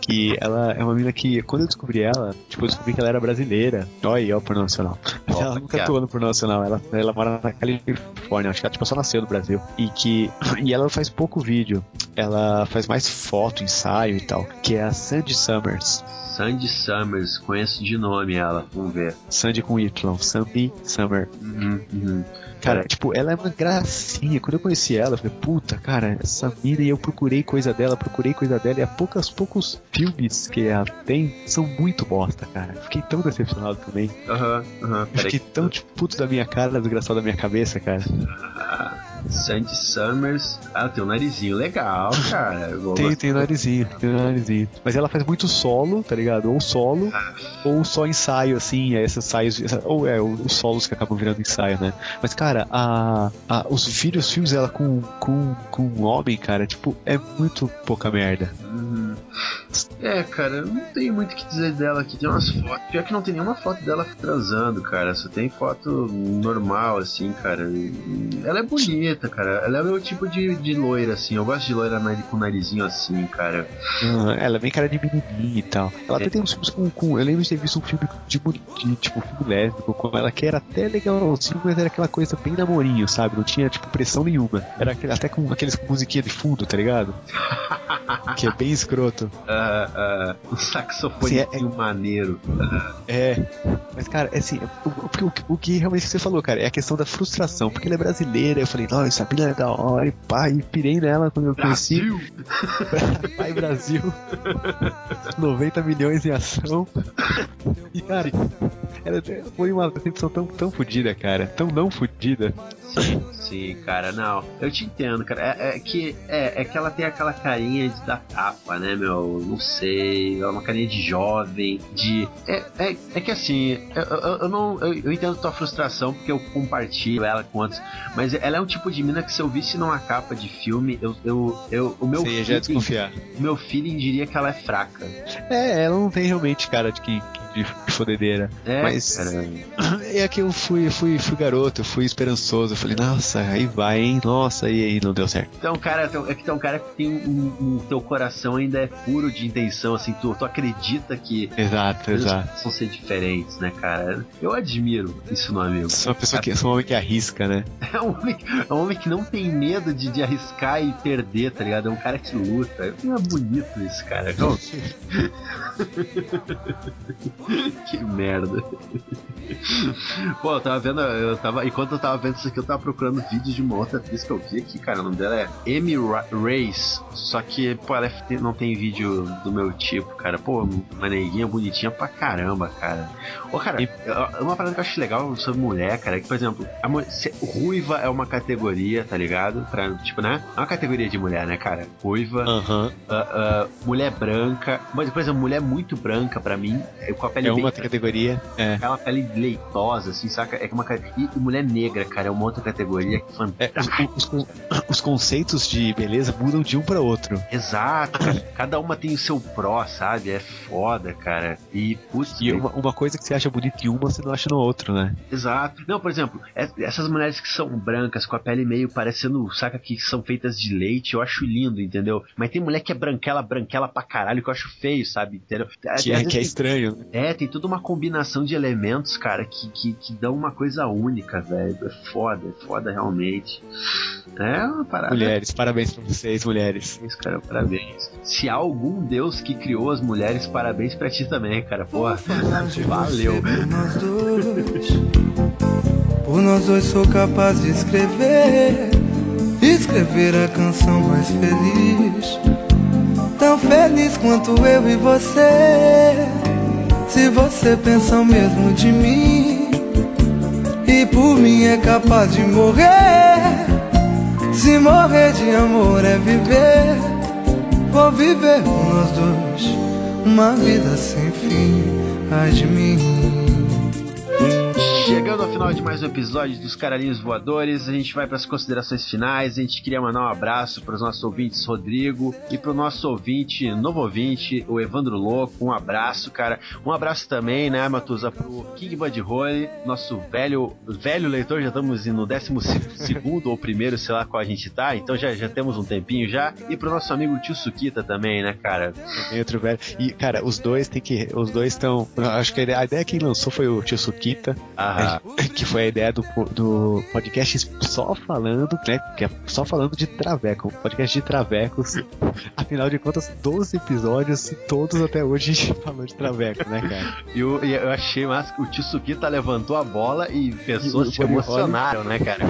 Que ela é uma mina que, quando eu descobri ela, tipo, eu descobri que ela era brasileira. Olha aí, ó, por nacional. Ó, ela nunca atuou no por nacional, ela, ela mora na Califórnia, acho que ela tipo, só nasceu no Brasil. E que. E ela faz pouco vídeo. Ela faz mais foto, ensaio e tal. Que é a Sandy Summers. Sandy Summers, conheço de nome ela, vamos ver. Sandy com Y, Sandy Summer. Uhum, uhum. Cara, tipo, ela é uma gracinha. Quando eu conheci ela, eu falei, puta, cara, essa mina, e eu procurei coisa dela, procurei coisa dela, e a poucos, poucos filmes que ela tem são muito bosta, cara. Fiquei tão decepcionado também. Aham, aham, Eu peraí. fiquei tão, tipo, puto da minha cara, desgraçado da minha cabeça, cara. Ah, Sandy Summers. Ah, tem um narizinho legal, cara. Tem, tem o narizinho, tem o narizinho. Mas ela faz muito solo, tá ligado? Ou solo, ou só ensaio, assim, é esses ensaios, ou é, os solos que acabam virando ensaio, né? Mas, cara, a, a- os vídeos, os filmes dela com, com, com um homem, cara, tipo, é muito pouca merda. É, cara, eu não tenho muito o que dizer dela aqui. Tem umas fotos. Pior que não tem nenhuma foto dela transando, cara. Só tem foto normal, assim, cara. Ela é bonita, cara. Ela é o meu tipo de, de loira, assim. Eu gosto de loira com narizinho assim, cara. Ah, ela é bem cara de menininha e tal. Ela até tem uns filmes com, com- Eu lembro de ter visto um filme de, de tipo, filme lésbico com ela que era até legalzinho, mas era aquela coisa bem namorinho, sabe? Não tinha, tipo, pressão nenhuma. Era até com aqueles com musiquinha de fundo, tá ligado? que é bem escroto. Ah, ah, um saxofone Sim, é- maneiro. É, mas cara, é assim, o, o, o- o que realmente você falou, cara, é a questão da frustração, porque ela é brasileira, eu falei, nossa, essa mina é da hora, e pá, e pirei nela quando eu conheci. Brasil! Pai Brasil, 90 milhões em ação. E cara, ela foi uma decepção tão, tão fodida, cara, tão não fodida. Sim, sim, cara, não. Eu te entendo, cara. É, é que é, é que ela tem aquela carinha de da tapa, né, meu? Não sei. Ela é uma carinha de jovem, de. É, é, é que assim, eu, eu, eu não. Eu, eu entendo tua frustração porque eu compartilho ela com outros. Mas ela é um tipo de mina que se eu visse numa capa de filme, eu. eu, eu o meu Você ia já feeling, desconfiar. o meu feeling diria que ela é fraca. É, ela não tem realmente cara de quem, de, de fodedeira. É, Mas cara. é que eu fui, fui, fui garoto, fui esperançoso. Eu falei, nossa, aí vai, hein? Nossa, e aí não deu certo. Então, cara, tu- é que tem um cara que tem um, um- teu coração ainda é puro de intenção, assim, tu, tu acredita que Exato, exato. possam ser diferentes, né, cara? Eu admiro isso no amigo. Sou uma pessoa que sou um homem que arrisca, né? É um homem, é um homem que não tem medo de, de arriscar e perder, tá ligado? É um cara que luta. É bonito isso, cara. Não. que merda. Pô, eu tava vendo, eu tava, enquanto eu tava vendo isso aqui, eu tava procurando vídeo de uma outra atriz que eu vi aqui, cara. O nome dela é Amy Ra- Race. Só que, pô, ela é- não tem vídeo do meu tipo, cara. Pô, uma neguinha bonitinha pra caramba, cara. Ô, cara, eu- uma parada que eu acho legal sobre mulher, cara, é que, por exemplo, a mu- se- ruiva é uma categoria, tá ligado? Pra, tipo, né? É uma categoria de mulher, né, cara? Ruiva, Aham. ah, ah, mulher branca. Mas, por exemplo, mulher muito branca, pra mim, é com a pele É bem uma categoria. É. Aquela pele leitosa, assim, saca? É uma e, mulher negra, cara, é uma outra categoria que É, fantástica. os, os con- os conceitos de beleza mudam de um pra outro. Exato. Cada uma tem o seu pró, sabe? É foda, cara. E, putz, E uma, uma coisa que você acha bonita em uma, você não acha no outro, né? Exato. Não, por exemplo, es- essas mulheres que são brancas, com a pele meio parecendo, saca, que são feitas de leite, eu acho lindo, entendeu? Mas tem mulher que é branquela, branquela pra caralho, que eu acho feio, sabe? Entendeu? Que Às é, que é tem- estranho. É, tem toda uma combinação de elementos, cara, que, que, que dão uma coisa única, velho. É foda, é foda realmente. É uma parada. Mulheres, parabéns pra vocês, mulheres. Parabéns, cara, parabéns. Se há algum Deus que criou as mulheres, parabéns pra ti também, cara. Porra, valeu. Por nós dois, por nós dois sou capaz de escrever, escrever a canção mais feliz, tão feliz quanto eu e você. Se você pensa o mesmo de mim, e por mim é capaz de morrer. Se morrer de amor é viver, vou viver por nós dois, uma vida sem fim. Ai de mim. Chegando ao final de mais um episódio dos Caralhinhos Voadores, a gente vai para as considerações finais. A gente queria mandar um abraço para os nossos ouvintes Rodrigo e para o nosso ouvinte, novo ouvinte, o Evandro Louco. Um abraço, cara. Um abraço também, né, Matusa, pro King Bud Holly, nosso velho, velho leitor. Já estamos no décimo se- segundo ou primeiro, sei lá qual a gente tá. Então já, já temos um tempinho já. E pro nosso amigo Tio Sukita também, né, cara? Também outro velho. E, cara, os dois tem que. Os dois estão. Acho que a ideia, quem lançou foi o Tio Sukita, Ah, que foi a ideia do, do podcast só falando, né? Que é só falando de Traveco. Podcast de Travecos. Afinal de contas, 12 episódios todos até hoje a gente falou de Traveco, né, cara? E eu, eu achei massa que o tio Sukita levantou a bola e pessoas E se emocionaram, né, cara?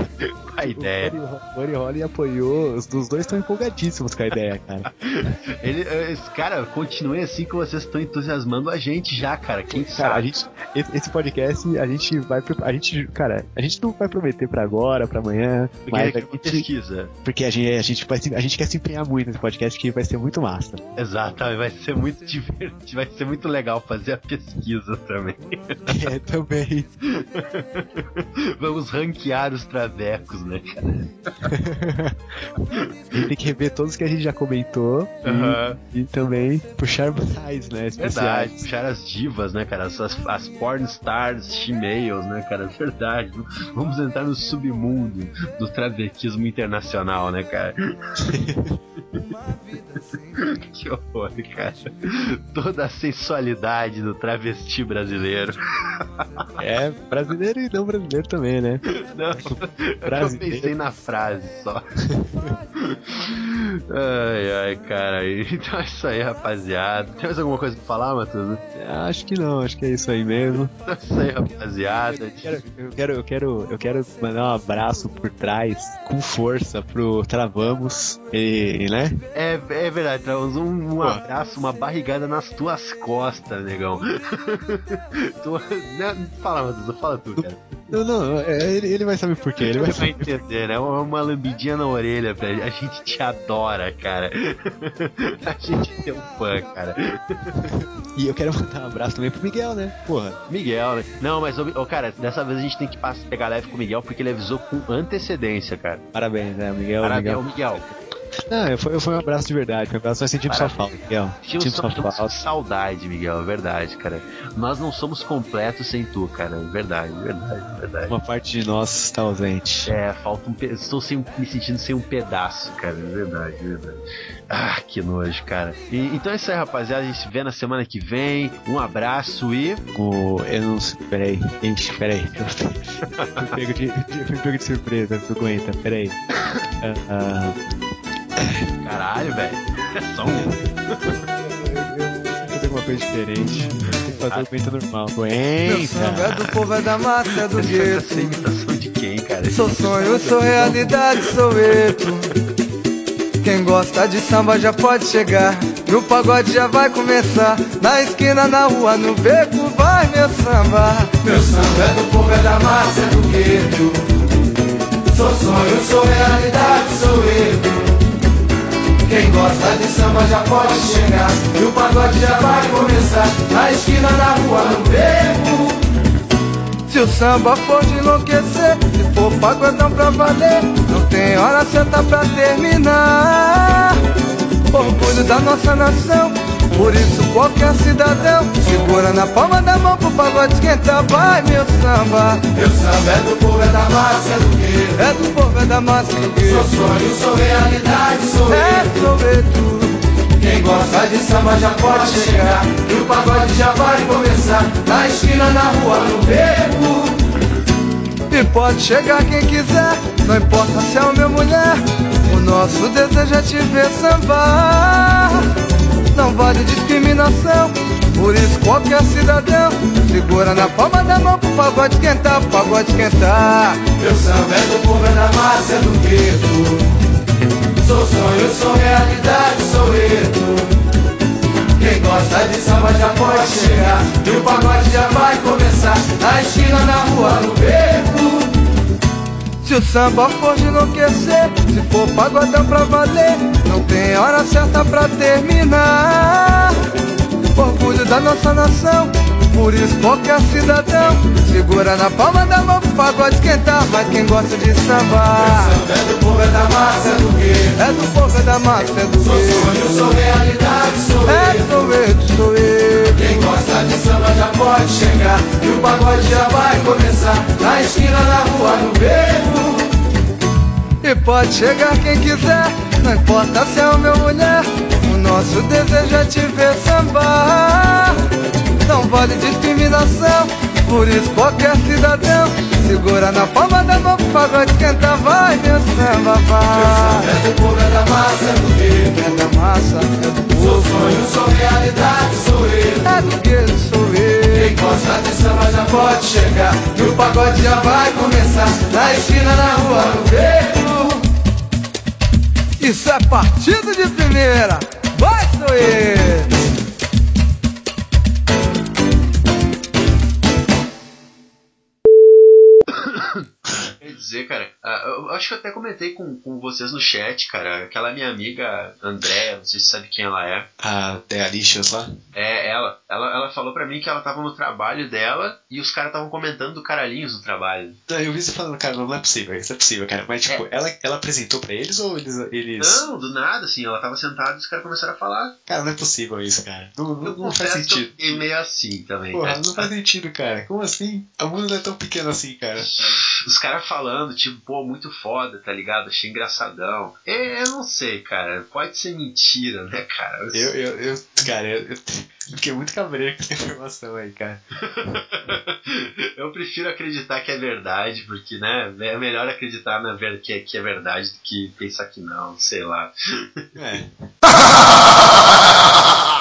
Com a ideia. O Buddy Holly apoiou, os dois estão empolgadíssimos com a ideia, cara. Ele, eh, esse- cara, continue assim que vocês estão entusiasmando a gente já, cara. Quem Cara, a sabe? gente, esse podcast, a gente vai, pro- a gente, cara, a gente não vai prometer pra agora, pra amanhã, Porque mas é a uma gente, pesquisa. porque a gente, a gente vai, a gente quer se empenhar muito nesse podcast que vai ser muito massa. Exato, vai ser muito divertido, vai ser muito legal fazer a pesquisa também. É, também. Vamos ranquear os travecos, né, cara? A gente tem que rever todos que a gente já comentou e- Aham. e, também puxar mais, né, Verdade, especiais. puxar as divas, né, cara? As, as, porn stars, she-males, né, cara? Verdade. Vamos entrar no submundo do travequismo internacional, né, cara? que horror, cara. Toda a sensualidade do travesti brasileiro. É, brasileiro e não brasileiro também, né? Não, eu Brasileiro. pensei na frase só. Ai, ai, cara. Então é isso aí, rapaziada. Tem mais alguma coisa pra falar, Matuza? Acho que não, acho que é isso aí mesmo. Então é isso aí, rapaziada. Eu quero, eu quero, eu quero, mandar um abraço por trás, com força, pro Travamos, e, né? É, é verdade, traz um, um abraço, uma barrigada nas tuas costas, negão. tu, né, fala, Matuza, fala tu, cara. Não, não, é, ele, ele vai saber por quê, ele vai vai entender, né? Uma, uma lambidinha na orelha, velho. A gente te adora, cara. A gente é um fã, cara. E eu quero mandar um abraço também pro Miguel, né? Porra. Miguel, né? Não, mas, ô, cara, dessa vez a gente tem que pegar leve com o Miguel porque ele avisou com antecedência, cara. Parabéns, né? Miguel. Parabéns, Miguel. Miguel. Não, foi, foi um abraço de verdade. Foi um abraço, nós sentimos sua falta, Miguel. Sentimos sua falta. saudade, Miguel, é verdade, cara. Nós não somos completos sem tu, cara. É verdade, verdade, verdade. Uma parte de nós está ausente. É, falta um. pe- Estou sem, me sentindo sem um pedaço, cara. É verdade, é verdade. Ah, que nojo, cara. E- então é isso aí, rapaziada. A gente se vê na semana que vem. Um abraço e. O, eu não sei. Peraí, gente, peraí. Eu fui pego de, de- fui pego de surpresa, tu aguenta, peraí. Ah, ah, Caralho, velho. É só um. eu alguma coisa diferente. Tem que fazer o aguenta normal. Meu samba é do povo, é da massa, é do Essa gueto. imitação de quem, cara? Sou sonho, sou realidade, sou eto. Quem gosta de samba já pode chegar. E o pagode já vai começar. Na esquina, na rua, no beco, vai meu samba. Meu samba é do povo, é da massa, é do gueto. Sou sonho, sou realidade, sou eto. Quem gosta de samba já pode chegar. E o pagode já vai começar. Na esquina, na rua, no beco. Se o samba for de enlouquecer, se for pagodão pra valer, não tem hora certa pra terminar. Orgulho da nossa nação, por isso qualquer cidadão segura na palma da mão pro pagode esquentar. Vai meu samba, meu samba é do povo, é da massa, é do quê? É do povo, é da massa, do quê? Sou sonho, sou realidade, sou é, sou eto. Quem gosta de samba já pode chegar E o pagode já vai começar Na esquina, na rua, no beco E pode chegar quem quiser Não importa se é homem ou mulher O nosso desejo é te ver sambar Não vale discriminação Por isso qualquer cidadão Segura na palma da mão pro pagode esquentar Pro pagode esquentar Meu samba é do povo, é da massa, é do gueto Sou sonho, sou realidade, sou eto. Quem gosta de samba já pode chegar. E o pagode já vai começar. Na esquina, na rua, no beco. Se o samba for de enlouquecer, se for pagodão pra valer, não tem hora certa pra terminar. Orgulho da nossa nação, por isso qualquer cidadão segura na palma da mão pro pagode esquentar. Mas quem gosta de samba, é do povo, é da massa, é do quê? É do povo, é da massa, é do quê? Sou sonho, sou realidade, sou é, sou eu, sou eu. Quem gosta de samba já pode chegar e o pagode já vai começar. Na esquina, na rua, no beco. Pode chegar quem quiser, não importa se é homem ou mulher. O nosso desejo é te ver sambar. Não vale discriminação, por isso qualquer cidadão segura na palma da mão pagode esquentar. Vai, meu samba, vai. é do povo, é da massa, é do gueto. É da massa, é do povo. Sou sonho, sou realidade, sou eu. É do gueto, sou eu. Quem gosta de samba já pode chegar. E o pagode já vai começar. Na esquina, na rua, no beco. Isso é partido de primeira. Vai, sou dizer, cara, ah, eu acho que eu até comentei com, com vocês no chat, cara. Aquela minha amiga Andréa, não sei se sabe quem ela é. A Delicious lá. É ela. Ela, ela falou pra mim que ela tava no trabalho dela e os caras estavam comentando do Caralhinhos no trabalho. Não, eu vi você falando, cara, não, é possível, isso é possível, cara. Mas, tipo, ela, ela apresentou pra eles ou eles. eles... Não, do nada, assim, ela tava sentada e os caras começaram a falar. Cara, não é possível isso, cara. Não, não, Eu não faz eu sentido. fiquei meio assim também. Porra, cara. não faz sentido, cara. Como assim? A mundo não é tão pequeno assim, cara. Os caras falando, tipo, pô, muito foda, tá ligado? Achei engraçadão. É, eu não sei, cara. Pode ser mentira, né, cara? Eu, eu, eu cara, eu, eu fiquei muito cabreiro com essa informação aí, cara. Eu prefiro acreditar que é verdade, porque, né, é melhor acreditar na ver que, é, que é verdade do que pensar que não, sei lá. É.